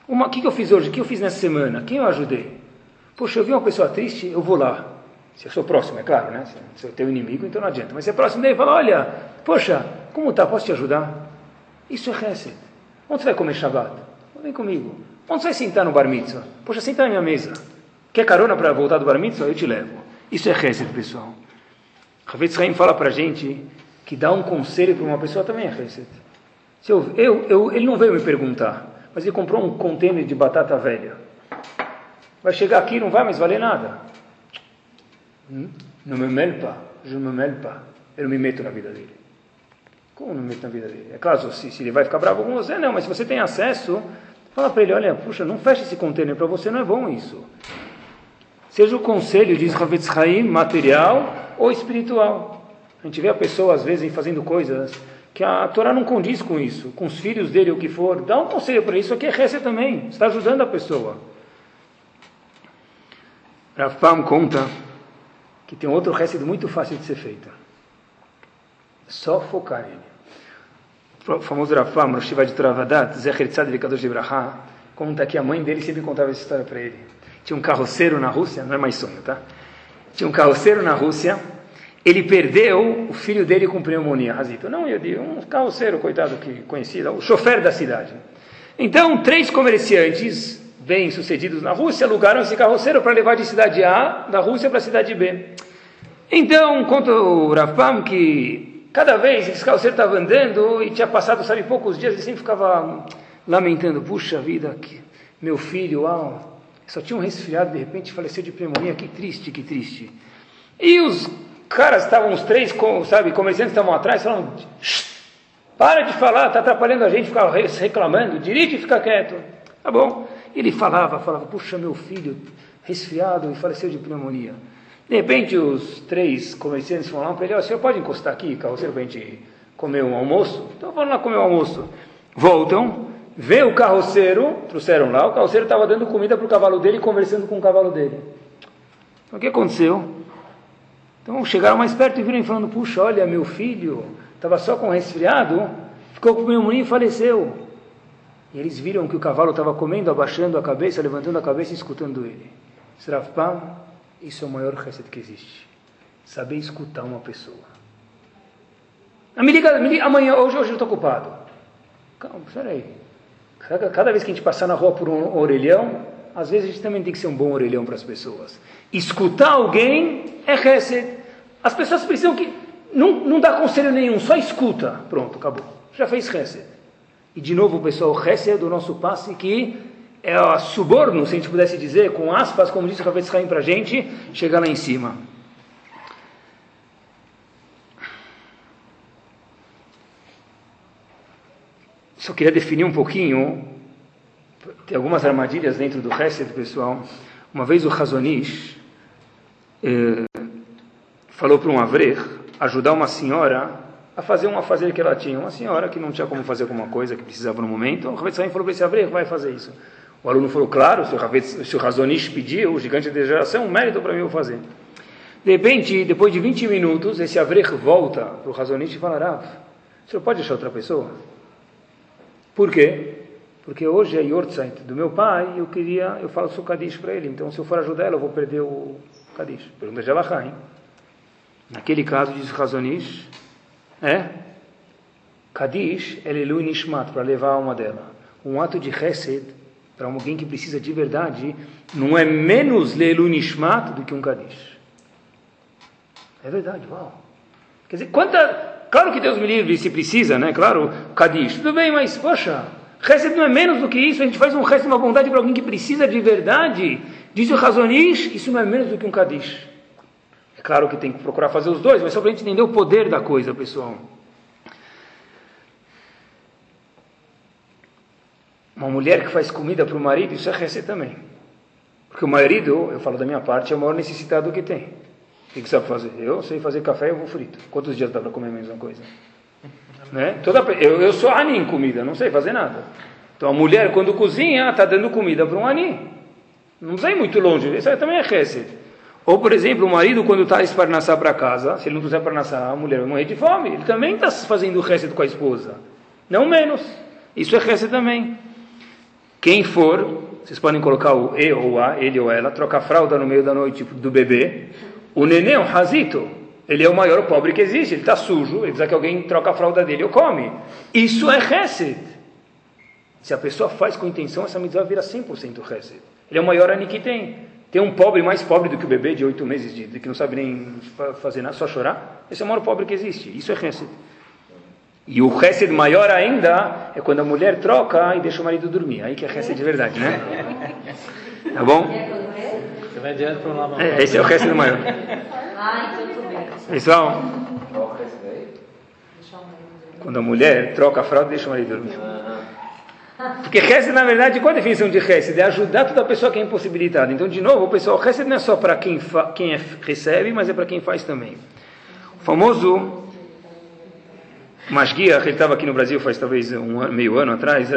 O que, que eu fiz hoje? O que eu fiz nessa semana? Quem eu ajudei? Poxa, eu vi uma pessoa triste, eu vou lá. Se eu sou próximo, é claro, né? Se eu tenho inimigo, então não adianta. Mas se é próximo dele, fala, olha, poxa, como tá? Posso te ajudar? Isso é reset. Onde você vai comer Shabbat? Vem comigo. Onde você vai sentar no bar mitzvah? Poxa, senta na minha mesa. Quer carona para voltar do bar mitzvah? Eu te levo. Isso é Hesed, pessoal. Ravetz Haim fala para gente que dar um conselho para uma pessoa também é. Se eu, eu, eu, ele não veio me perguntar, mas ele comprou um contêiner de batata velha. Vai chegar aqui não vai mais valer nada. Hum? Não me melpa, não me melpa. Eu não me meto na vida dele. Como não me meto na vida dele? É claro, se, se ele vai ficar bravo com você, não, mas se você tem acesso, Fala para ele, olha, puxa, não feche esse container para você, não é bom isso. Seja o conselho, diz Ravetz Haim, material ou espiritual. A gente vê a pessoa, às vezes, fazendo coisas que a Torá não condiz com isso, com os filhos dele, o que for. Dá um conselho para isso, aqui é reza também, está ajudando a pessoa. Rav Pam conta que tem outro resto muito fácil de ser feito. Só focar nele o famoso Rafam, Rosh de Travadat, Zecher Tzad Kadosh de Braha, conta que a mãe dele sempre contava essa história para ele. Tinha um carroceiro na Rússia, não é mais sonho, tá? Tinha um carroceiro na Rússia, ele perdeu o filho dele com pneumonia, Razito. Não, eu digo, um carroceiro, coitado, que conhecido, o chofer da cidade. Então, três comerciantes bem-sucedidos na Rússia alugaram esse carroceiro para levar de cidade A, da Rússia, para a cidade B. Então, conta o Rafam que Cada vez esse carroceiro estava andando e tinha passado, sabe, poucos dias, ele sempre ficava lamentando: puxa vida, que meu filho, uau, só tinha um resfriado, de repente faleceu de pneumonia, que triste, que triste. E os caras estavam, os três, sabe, comerciantes estavam atrás, falando: para de falar, está atrapalhando a gente, ficava reclamando, dirige e fica quieto. Tá bom. Ele falava, falava: puxa, meu filho, resfriado e faleceu de pneumonia. De repente, os três comerciantes falaram para ele: o senhor pode encostar aqui, carroceiro, para a gente comer um almoço? Então vamos lá comer um almoço. Voltam, vê o carroceiro, trouxeram lá, o carroceiro estava dando comida para o cavalo dele e conversando com o cavalo dele. Então, o que aconteceu? Então chegaram mais perto e viram falando, puxa, olha, meu filho estava só com resfriado, ficou com pneumonia e faleceu. E eles viram que o cavalo estava comendo, abaixando a cabeça, levantando a cabeça e escutando ele. Sravpam, isso é o maior reset que existe. Saber escutar uma pessoa. Ah, me liga, me liga amanhã, hoje, hoje eu estou ocupado. Calma, peraí. Cada, vez que a gente passar na rua por um orelhão, às vezes a gente também tem que ser um bom orelhão para as pessoas. Escutar alguém é reset. As pessoas precisam que. Não, não dá conselho nenhum, só escuta. Pronto, acabou. Já fez reset. E de novo, pessoal, reset do nosso passe que é o suborno, se a gente pudesse dizer, com aspas, como disse o Rafael Israim para a gente, chegar lá em cima. Só queria definir um pouquinho, tem algumas armadilhas dentro do Hesed, pessoal. Uma vez o Razonish eh, falou para um Avrer ajudar uma senhora a fazer uma fazer que ela tinha. Uma senhora que não tinha como fazer alguma coisa que precisava no momento. O Rav falou para esse Avrer, vai fazer isso. O aluno falou, claro, se o Razonish pediu, o gigante de geração, um mérito para mim eu fazer. De repente, depois de 20 minutos, esse Avrer volta para o Razonish e fala, Rav, o senhor pode deixar outra pessoa? Por quê? Porque hoje é Yortzeit do meu pai eu queria, eu falo o Kadish para ele. Então, se eu for ajudar ela, eu vou perder o Kadish. Pergunta de Alahá, hein? Naquele caso, diz Razonish, é Kadish é Leilu Nishmat, para levar a alma dela. Um ato de Hesed, para alguém que precisa de verdade, não é menos Leilu Nishmat do que um Kadish. É verdade, uau. Quer dizer, quanta. Claro que Deus me livre se precisa, né? Claro, Kadish. Tudo bem, mas, poxa, Hesed não é menos do que isso. A gente faz um Hesed, uma bondade para alguém que precisa de verdade. Diz o Razonish, isso não é menos do que um Kadish. É claro que tem que procurar fazer os dois, mas só para a gente entender o poder da coisa, pessoal. Uma mulher que faz comida para o marido, isso é Hesed também. Porque o marido, eu falo da minha parte, é o maior necessitado que tem. O que, que sabe fazer? Eu sei fazer café e eu vou frito. Quantos dias dá para comer a mesma coisa? [laughs] Né? Toda, eu, eu sou ani em comida, não sei fazer nada. Então a mulher, quando cozinha, está dando comida para um ani. Não sei muito longe, isso aí também é Hesed. Ou, por exemplo, o marido, quando está esparnaçar para casa, se ele não quiser esparnaçar, a mulher vai morrer de fome. Ele também está fazendo Hesed com a esposa. Não menos. Isso é Hesed também. Quem for, vocês podem colocar o E ou A, ele ou ela, troca fralda no meio da noite do bebê. O neném, o razito, ele é o maior pobre que existe. Ele está sujo, ele precisa que alguém troca a fralda dele ou come. Isso é Hesed. Se a pessoa faz com intenção, essa mitzvah vira 100% Hesed. Ele é o maior ani que tem. Tem um pobre mais pobre do que o bebê de oito meses, de, de, que não sabe nem fazer nada, só chorar. Esse é o maior pobre que existe. Isso é Hesed. E o Hesed maior ainda é quando a mulher troca e deixa o marido dormir. Aí que é Hesed de verdade, né? [laughs] Tá bom? Você vai direto para o lado. É, esse é o Hesed maior. Ah, então tudo bem. Pessoal, quando a mulher troca a fralda e deixa o marido dormir. Porque Hesed, na verdade, qual a definição de Hesed? É ajudar toda pessoa que é impossibilitada. Então, de novo, pessoal, Hesed não é só para quem, quem é, recebe, mas é para quem faz também. O famoso Mashgiach, ele estava aqui no Brasil faz talvez um ano, meio ano atrás,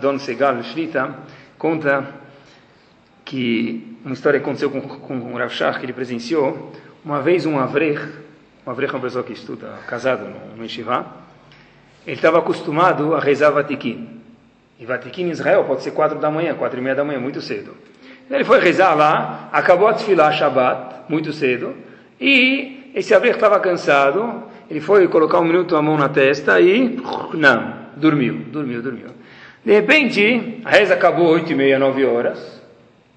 Don Segal Shlita, conta que uma história aconteceu com, com o Rav Shach, que ele presenciou, uma vez um Avrech, um Avrech é uma pessoa que estuda, casado no, no ele estava acostumado a rezar Vatikin. E Vatikin em Israel pode ser quatro da manhã, quatro e meia da manhã, muito cedo. Ele foi rezar lá, acabou a desfilar Shabbat, muito cedo, e esse Avrech estava cansado, ele foi colocar um minuto a mão na testa e, não, dormiu, dormiu, dormiu. De repente, a reza acabou oito e meia, nove horas,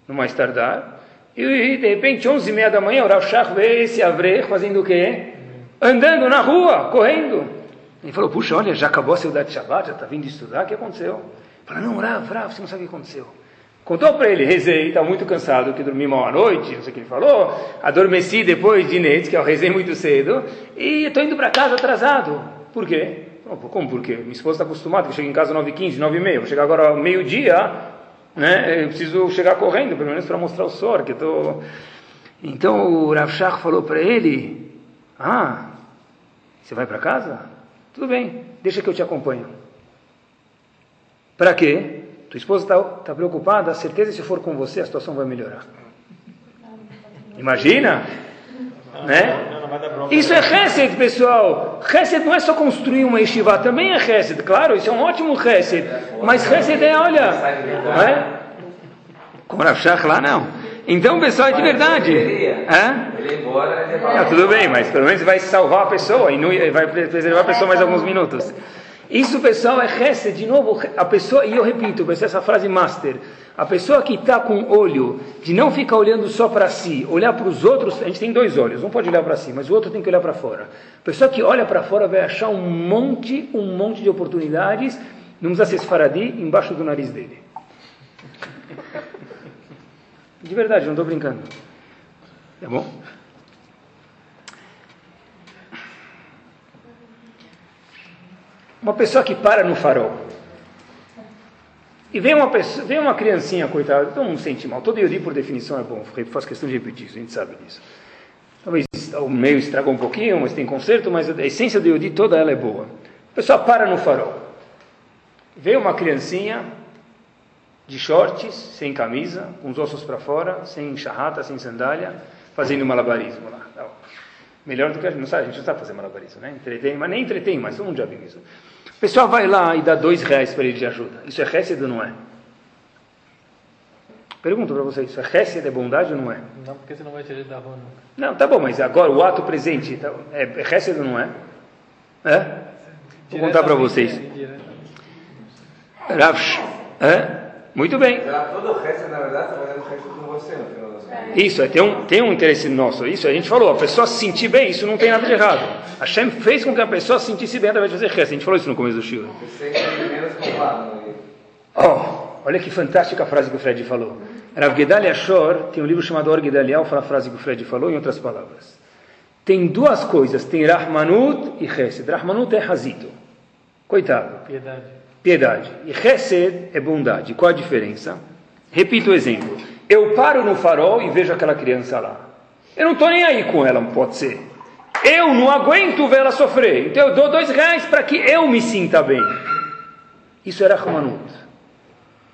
no mais tardar, e de repente, onze e meia da manhã, o Rav Shach vê esse Avrech fazendo o quê? Andando na rua, correndo. Ele falou, puxa, olha, já acabou a saudade de Shabbat, já está vindo estudar, o que aconteceu? Falou, não, Rav, Rav, você não sabe o que aconteceu. Contou para ele, rezei, está muito cansado, que dormi mal à noite, não sei o que ele falou, adormeci depois de Netz, que eu rezei muito cedo, e estou indo para casa atrasado. Por quê? Como por quê? Minha esposa está acostumada, que chega em casa às 9h15, 9h30, vou chegar agora ao meio-dia, né? eu preciso chegar correndo, pelo menos para mostrar o sor, que estou... Então o Rav Shach falou para ele, ah, você vai para casa? Tudo bem, deixa que eu te acompanho. Para quê? Tua esposa está tá preocupada, certeza se for com você a situação vai melhorar. Imagina? Né? Isso é Hesed, pessoal. Hesed não é só construir uma yeshiva, também é Hesed. Claro, isso é um ótimo Hesed. Mas Hesed é, olha, é? Shach lá, não. Então, pessoal, é de verdade. Ah, tudo bem, mas pelo menos vai salvar a pessoa e vai preservar a pessoa mais alguns minutos. Isso, pessoal, é Hesed. De novo, a pessoa, e eu repito, pessoal, essa frase master. A pessoa que está com olho, de não ficar olhando só para si, olhar para os outros, a gente tem dois olhos, um pode olhar para si, mas o outro tem que olhar para fora. A pessoa que olha para fora vai achar um monte, um monte de oportunidades, não precisa ser Sfaradi, embaixo do nariz dele. De verdade, não estou brincando. Tá bom? Uma pessoa que para no farol. E vem uma, pessoa, vem uma criancinha, coitada, todo mundo sente mal. Todo Yodi, por definição, é bom. Faço questão de repetir isso, a gente sabe disso. Talvez o meio estragou um pouquinho, mas tem conserto, mas a essência do Yodi toda ela é boa. A pessoa para no farol. Vem uma criancinha de shorts, sem camisa, com os ossos para fora, sem charrata, sem sandália, fazendo malabarismo lá. Melhor do que a gente não sabe, a gente não sabe fazer malabarismo, né? Entretém, mas nem entretém, mas todo mundo já viu isso. O pessoal vai lá e dá dois reais para ele de ajuda. Isso é Hesed ou não é? Pergunto para vocês, isso é Hesed, é bondade ou não é? Não, porque você não vai tirar da rua nunca. Não, tá bom, mas agora o ato presente tá- é, é Hesed ou não é? É? Vou contar para vocês. Rav, é? Muito bem. Todo o resto, na verdade, está fazendo o resto com você, no final das contas. Isso, é, tem, um, tem um interesse nosso. Isso a gente falou, a pessoa se sentir bem, isso não tem nada de errado. Hashem fez com que a pessoa se sentisse bem através de fazer resto. A gente falou isso no começo do Shiro. Você que menos culpado. né? Oh, olha que fantástica a frase que o Fred falou. Rav Gedalia Shor tem um livro chamado Or Gedaliah, fala a frase que o Fred falou em outras palavras. Tem duas coisas, tem Rahmanut e Chesed. Rahmanut é Hazito. Coitado. Piedade. Piedade. E Chesed é bondade. Qual a diferença? Repito o exemplo. Eu paro no farol e vejo aquela criança lá. Eu não estou nem aí com ela, pode ser. Eu não aguento ver ela sofrer. Então eu dou dois reais para que eu me sinta bem. Isso era Rahmanut.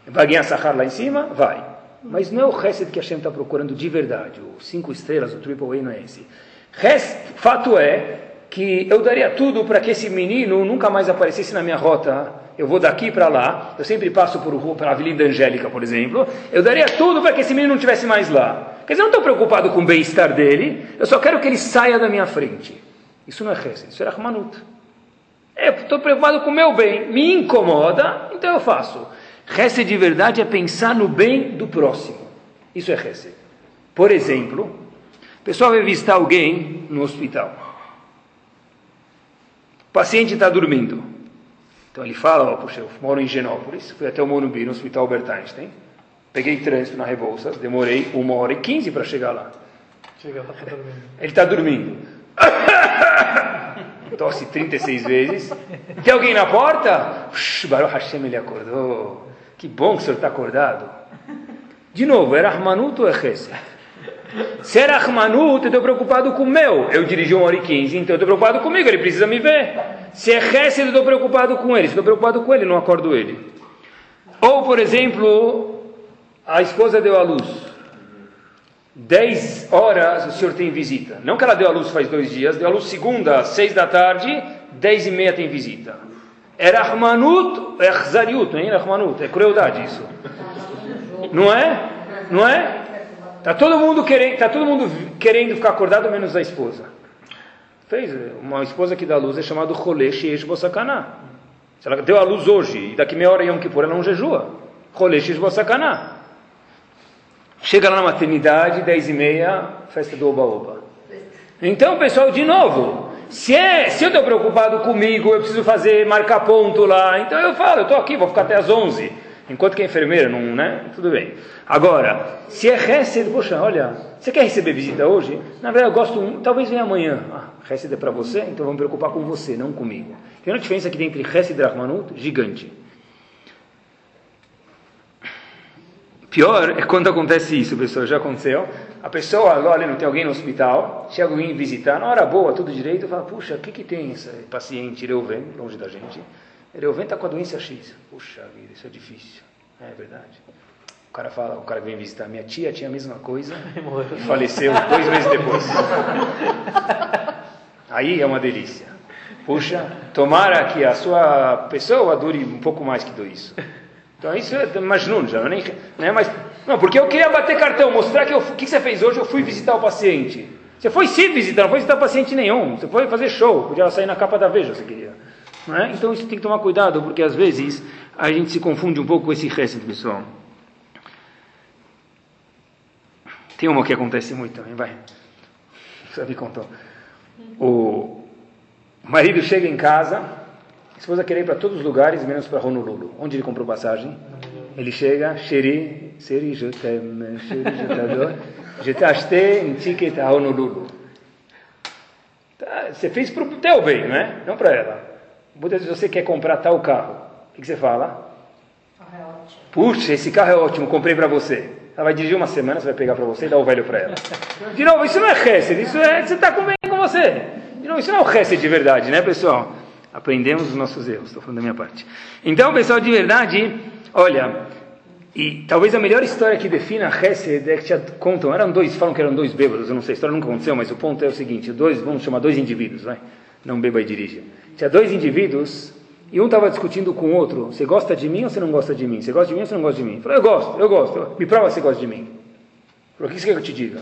Vai ganhar Sahar lá em cima? Vai. Mas não é o Chesed que a Hashem está procurando de verdade. O cinco estrelas, o triple A não é esse. Res- fato é que eu daria tudo para que esse menino nunca mais aparecesse na minha rota. Eu vou daqui para lá, eu sempre passo por rua, pela Avenida Angélica, por exemplo. Eu daria tudo para que esse menino não estivesse mais lá. Quer dizer, eu não estou preocupado com o bem-estar dele, eu só quero que ele saia da minha frente. Isso não é Chesed, isso é Rahmanut. Eu estou preocupado com o meu bem, me incomoda, então eu faço. Hesed de verdade é pensar no bem do próximo. Isso é Hesed. Por exemplo, o pessoal vai visitar alguém no hospital. O paciente está dormindo. Então ele fala, oh, puxa, eu moro em Genópolis, fui até o Morumbi, no Hospital Albert Einstein, peguei trânsito na Rebouças, demorei uma hora e quinze para chegar lá. Chega lá, tá dormindo. Ele está dormindo. [laughs] Tosse 36 vezes. Tem alguém na porta? Shhh, Baruch Hashem, ele acordou. Que bom que o senhor está acordado. De novo, ou é Chesed? Se é Rahmanut, eu estou preocupado com o meu. Eu dirigi uma hora e quinze, então eu estou preocupado comigo, ele precisa me ver. Se é Chesed, eu estou preocupado com ele. Se estou preocupado com ele, não acordo ele. Ou, por exemplo, a esposa deu à luz. 10 horas o senhor tem visita. Não que ela deu a luz faz dois dias, deu a luz segunda, às 6 da tarde, 10 e meia tem visita. É Rahmanut, é Chzariut, não é Rahmanut, é crueldade isso. Não é? Não é? Tá todo mundo querendo, tá todo mundo querendo ficar acordado menos a esposa. Fez uma esposa que dá luz é chamada Cholesh Yesh Bosakaná. Se ela deu a luz hoje e daqui meia hora Yom Kippur ela não jejua. Cholesh Yesh Bosakaná. Chega lá na maternidade, 10 e meia, festa do Oba-Oba. Então, pessoal, de novo, se, é, se eu estou preocupado comigo, eu preciso fazer, marcar ponto lá, então eu falo, eu estou aqui, vou ficar até as 11. Enquanto que a enfermeira não, né? Tudo bem. Agora, se é Hesed, poxa, olha, você quer receber visita hoje? Na verdade, eu gosto, talvez venha amanhã. Ah, é para você, então vamos preocupar com você, não comigo. Tem uma diferença aqui entre Hesed e Rahmanut? Gigante. Pior é quando acontece isso, pessoal, já aconteceu. A pessoa, olha, não tem alguém no hospital, chega alguém visitar, na hora boa, tudo direito, fala, puxa, o que, que tem esse paciente Reuven, longe da gente? Reuven está com a doença X. Puxa vida, isso é difícil. É verdade. cara fala, o cara vem visitar minha tia, tinha a mesma coisa, [laughs] e faleceu dois meses depois. Aí é uma delícia. Puxa, tomara que a sua pessoa dure um pouco mais que do isso. Então isso é Majnun já, não é, nem, não é mais... Não, porque eu queria bater cartão, mostrar que. O que você fez hoje? Eu fui visitar o paciente. Você foi sim visitar, não foi visitar paciente nenhum. Você foi fazer show, podia sair na capa da Veja se queria. É? Então isso tem que tomar cuidado, porque às vezes a gente se confunde um pouco com esse resto, pessoal. Tem uma que acontece muito também, vai. Você me contou. O marido chega em casa, a esposa quer ir para todos os lugares, menos para Honolulu. Onde ele comprou passagem? Ele chega, Sheri, Sheri, je t'aime, Sheri, je t'adore, je t'ai ticket a Honolulu. Tá, Você fez para o teu bem, não é? Para ela. Muitas vezes você quer comprar tal carro. O que você fala? Puxa, esse carro é ótimo, comprei para você. Ela vai dirigir uma semana, você vai pegar para você e dar o velho para ela. [laughs] De novo, isso não é Hesed, isso é você está com bem com você. De novo, isso não é o Hesed de verdade, né, pessoal? Aprendemos os nossos erros, estou falando da minha parte. Então, pessoal, de verdade, olha, e talvez a melhor história que defina Hesed é que te contam, eram dois, falam que eram dois bêbados, eu não sei, a história nunca aconteceu, mas o ponto é o seguinte, dois, vamos chamar dois indivíduos, vai? Não beba e dirija. Tinha dois indivíduos e um estava discutindo com o outro: Você gosta de mim ou você não gosta de mim? Você gosta de mim ou você não gosta de mim? Ele falou: Eu gosto, eu gosto. Me prova se você gosta de mim. O que você quer que eu te diga?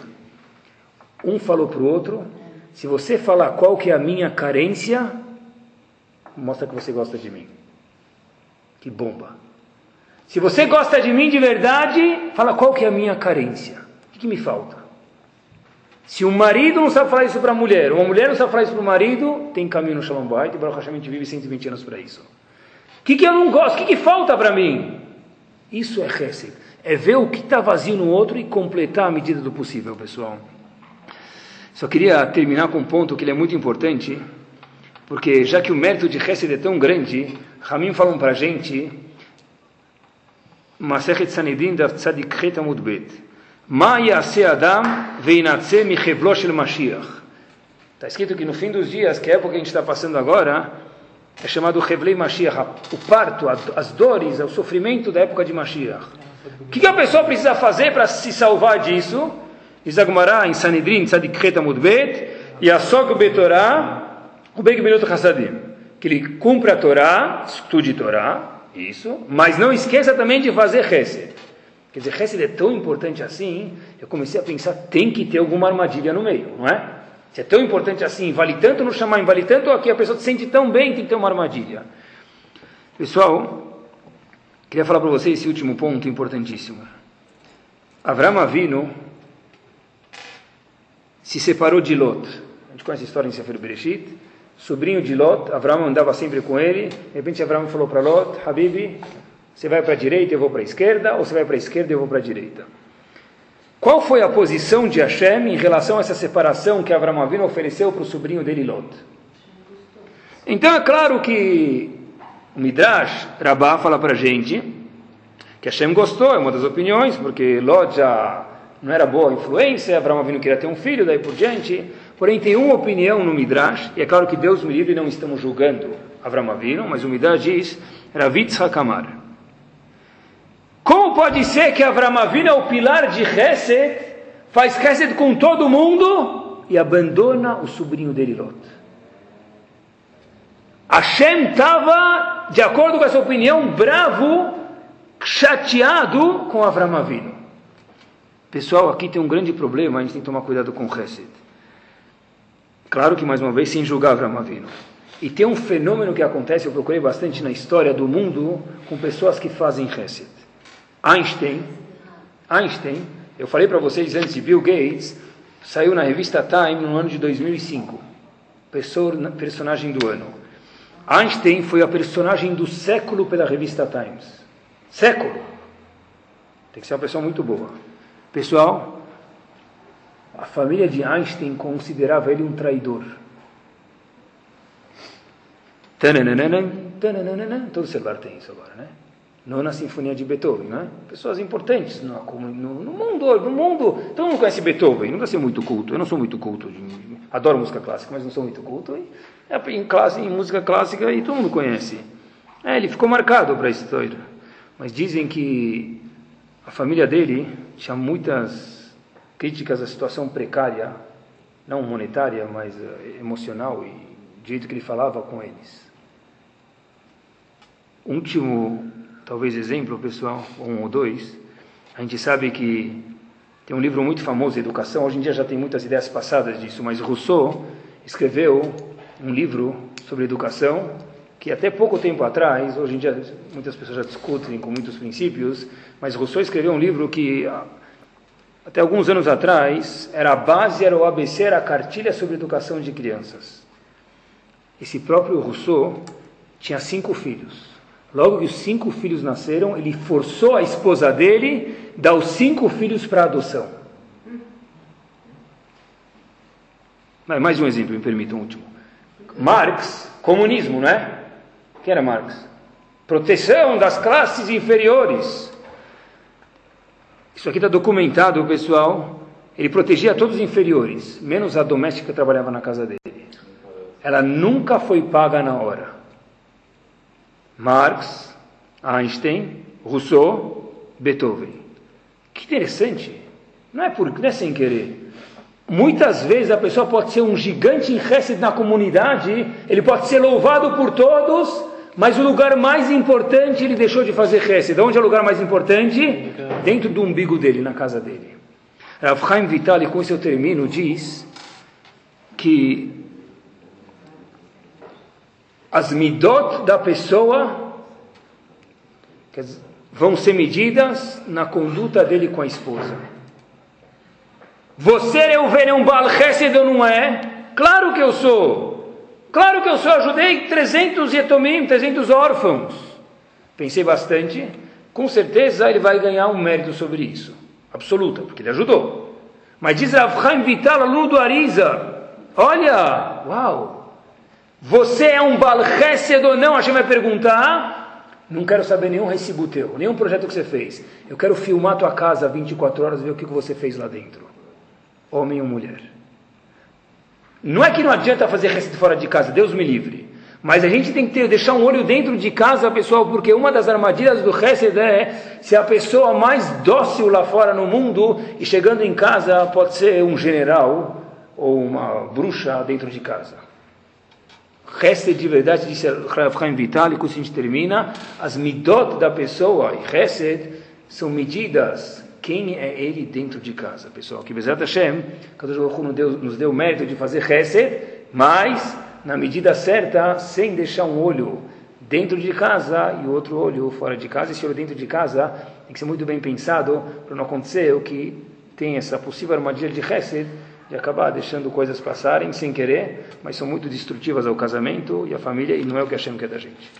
Um falou para o outro: Se você falar qual que é a minha carência, mostra que você gosta de mim. Que bomba. Se você gosta de mim de verdade, fala qual que é a minha carência. O que, que me falta? Se um marido não sabe falar isso para a mulher, uma mulher não sabe falar isso para o marido, tem caminho no Shalom Bait, e Baruch Hashem a gente vive 120 anos para isso. O que, que eu não gosto? O que, que falta para mim? Isso é Hesed. É ver o que está vazio no outro e completar à medida do possível, pessoal. Só queria terminar com um ponto que ele é muito importante, porque já que o mérito de Hesed é tão grande, Ramim falam para a gente, Masechet Sanedin da Tzadik Bet. Adam. Está escrito que no fim dos dias, que é a época que a gente está passando agora, é chamado Revlei Mashiach, o parto, as dores, o sofrimento da época de Mashiach. O que, a pessoa precisa fazer para se salvar disso? Diz em Sanedrin, Tzadik Het Amud Bet, Yasog Betorá, o Beg Benot Hassadim. Que ele cumpra a Torá, estude Torá, isso, mas não esqueça também de fazer Hesed. Quer dizer, Hesed é tão importante assim, eu comecei a pensar, tem que ter alguma armadilha no meio, não é? Se é tão importante assim, vale tanto no chamar, vale tanto aqui, a pessoa se sente tão bem, tem que ter uma armadilha. Pessoal, queria falar para vocês esse último ponto importantíssimo. Avram Avinu se separou de Lot. A gente conhece a história em Sefer Bereshit. Sobrinho de Lot, Avram andava sempre com ele. De repente, Avram falou para Lot: Habibi, você vai para a direita, eu vou para a esquerda, ou você vai para a esquerda, eu vou para a direita. Qual foi a posição de Hashem em relação a essa separação que Avram Avinu ofereceu para o sobrinho dele, Lot? Então, é claro que o Midrash, Rabá, fala para a gente que Hashem gostou, é uma das opiniões, porque Lot já não era boa influência, Avram Avinu queria ter um filho, daí por diante. Porém, tem uma opinião no Midrash, e é claro que Deus me livre, não estamos julgando Avram Avinu, mas o Midrash diz, Ravitz Hakamar. Como pode ser que Avram Avinu é o pilar de Hesed, faz Hesed com todo mundo e abandona o sobrinho dele, Lot? Hashem estava, de acordo com essa opinião, bravo, chateado com Avram Avinu. Pessoal, aqui tem um grande problema, a gente tem que tomar cuidado com Hesed. Claro que, mais uma vez, sem julgar Avram Avinu. E tem um fenômeno que acontece, eu procurei bastante na história do mundo, com pessoas que fazem Hesed. Einstein, Einstein, eu falei para vocês antes Bill Gates, saiu na revista Time no ano de 2005. Pessoa, personagem do ano. Einstein foi a personagem do século pela revista Times. Século. Tem que ser uma pessoa muito boa. Pessoal, a família de Einstein considerava ele um traidor. Tananana, tananana, todo celular tem isso agora, né? Nona Sinfonia de Beethoven, né? Pessoas importantes no, no, no, mundo, no mundo. Todo mundo conhece Beethoven, não vai ser muito culto. Eu não sou muito culto, adoro música clássica, mas não sou muito culto. E, é, em, classe, em música clássica e todo mundo conhece. É, ele ficou marcado para a história. Mas dizem que a a família dele tinha muitas críticas à situação precária, não monetária, mas eh, emocional e do jeito que ele falava com eles. Último, talvez exemplo, pessoal, um ou dois, a gente sabe que tem um livro muito famoso, Educação, hoje em dia já tem muitas ideias passadas disso, mas Rousseau escreveu um livro sobre educação que até pouco tempo atrás, hoje em dia muitas pessoas já discutem com muitos princípios, mas Rousseau escreveu um livro que ah, até alguns anos atrás era a base, era o ABC, era a cartilha sobre educação de crianças. Esse próprio Rousseau tinha cinco filhos. Logo que os cinco filhos nasceram, ele forçou a esposa dele dar os cinco filhos para adoção. Mais um exemplo, me permita, um último. Marx, comunismo, não é? Quem era Marx? Proteção das classes inferiores. Isso aqui está documentado, pessoal. Ele protegia todos os inferiores, menos a doméstica que trabalhava na casa dele. Ela nunca foi paga na hora. Marx, Einstein, Rousseau, Beethoven. Que interessante. Não é, por, não é sem querer. Muitas vezes a pessoa pode ser um gigante em Hesed na comunidade, ele pode ser louvado por todos, mas o lugar mais importante ele deixou de fazer Hesed. Onde é o lugar mais importante? Dentro do umbigo dele, na casa dele. Rav Chaim Vital, e com isso eu termino, diz que as midot da pessoa vão ser medidas na conduta dele com a esposa. Você é o Baal Chesed ou não é? Claro que eu sou. Claro que eu sou, ajudei 300 yetomim, 300 órfãos. Pensei bastante, com certeza ele vai ganhar um mérito sobre isso. Absoluta, porque ele ajudou. Mas diz Avchaim Vital, aluno do Ariza, olha, uau, você é um balchesed ou não? A gente vai perguntar, não quero saber nenhum recibo teu, nenhum projeto que você fez. Eu quero filmar tua casa 24 horas e ver o que você fez lá dentro. Homem ou mulher. Não é que não adianta fazer resto fora de casa, Deus me livre. Mas a gente tem que ter, deixar um olho dentro de casa, pessoal, porque uma das armadilhas do Hesed é se a pessoa mais dócil lá fora no mundo e chegando em casa pode ser um general ou uma bruxa dentro de casa. Hesed de verdade, disse Rav Chaim Vital, e com isso a gente termina, as midot da pessoa e são medidas quem é ele dentro de casa, pessoal. Que Bezat Hashem, Kadosh Baruch nos deu, deu mérito de fazer Hesed, mas na medida certa, sem deixar um olho dentro de casa e outro olho fora de casa. Esse olho dentro de casa tem que ser muito bem pensado para não acontecer o que tem essa possível armadilha de Hesed, de acabar deixando coisas passarem sem querer, mas são muito destrutivas ao casamento e à família, e não é o que Hashem quer da gente.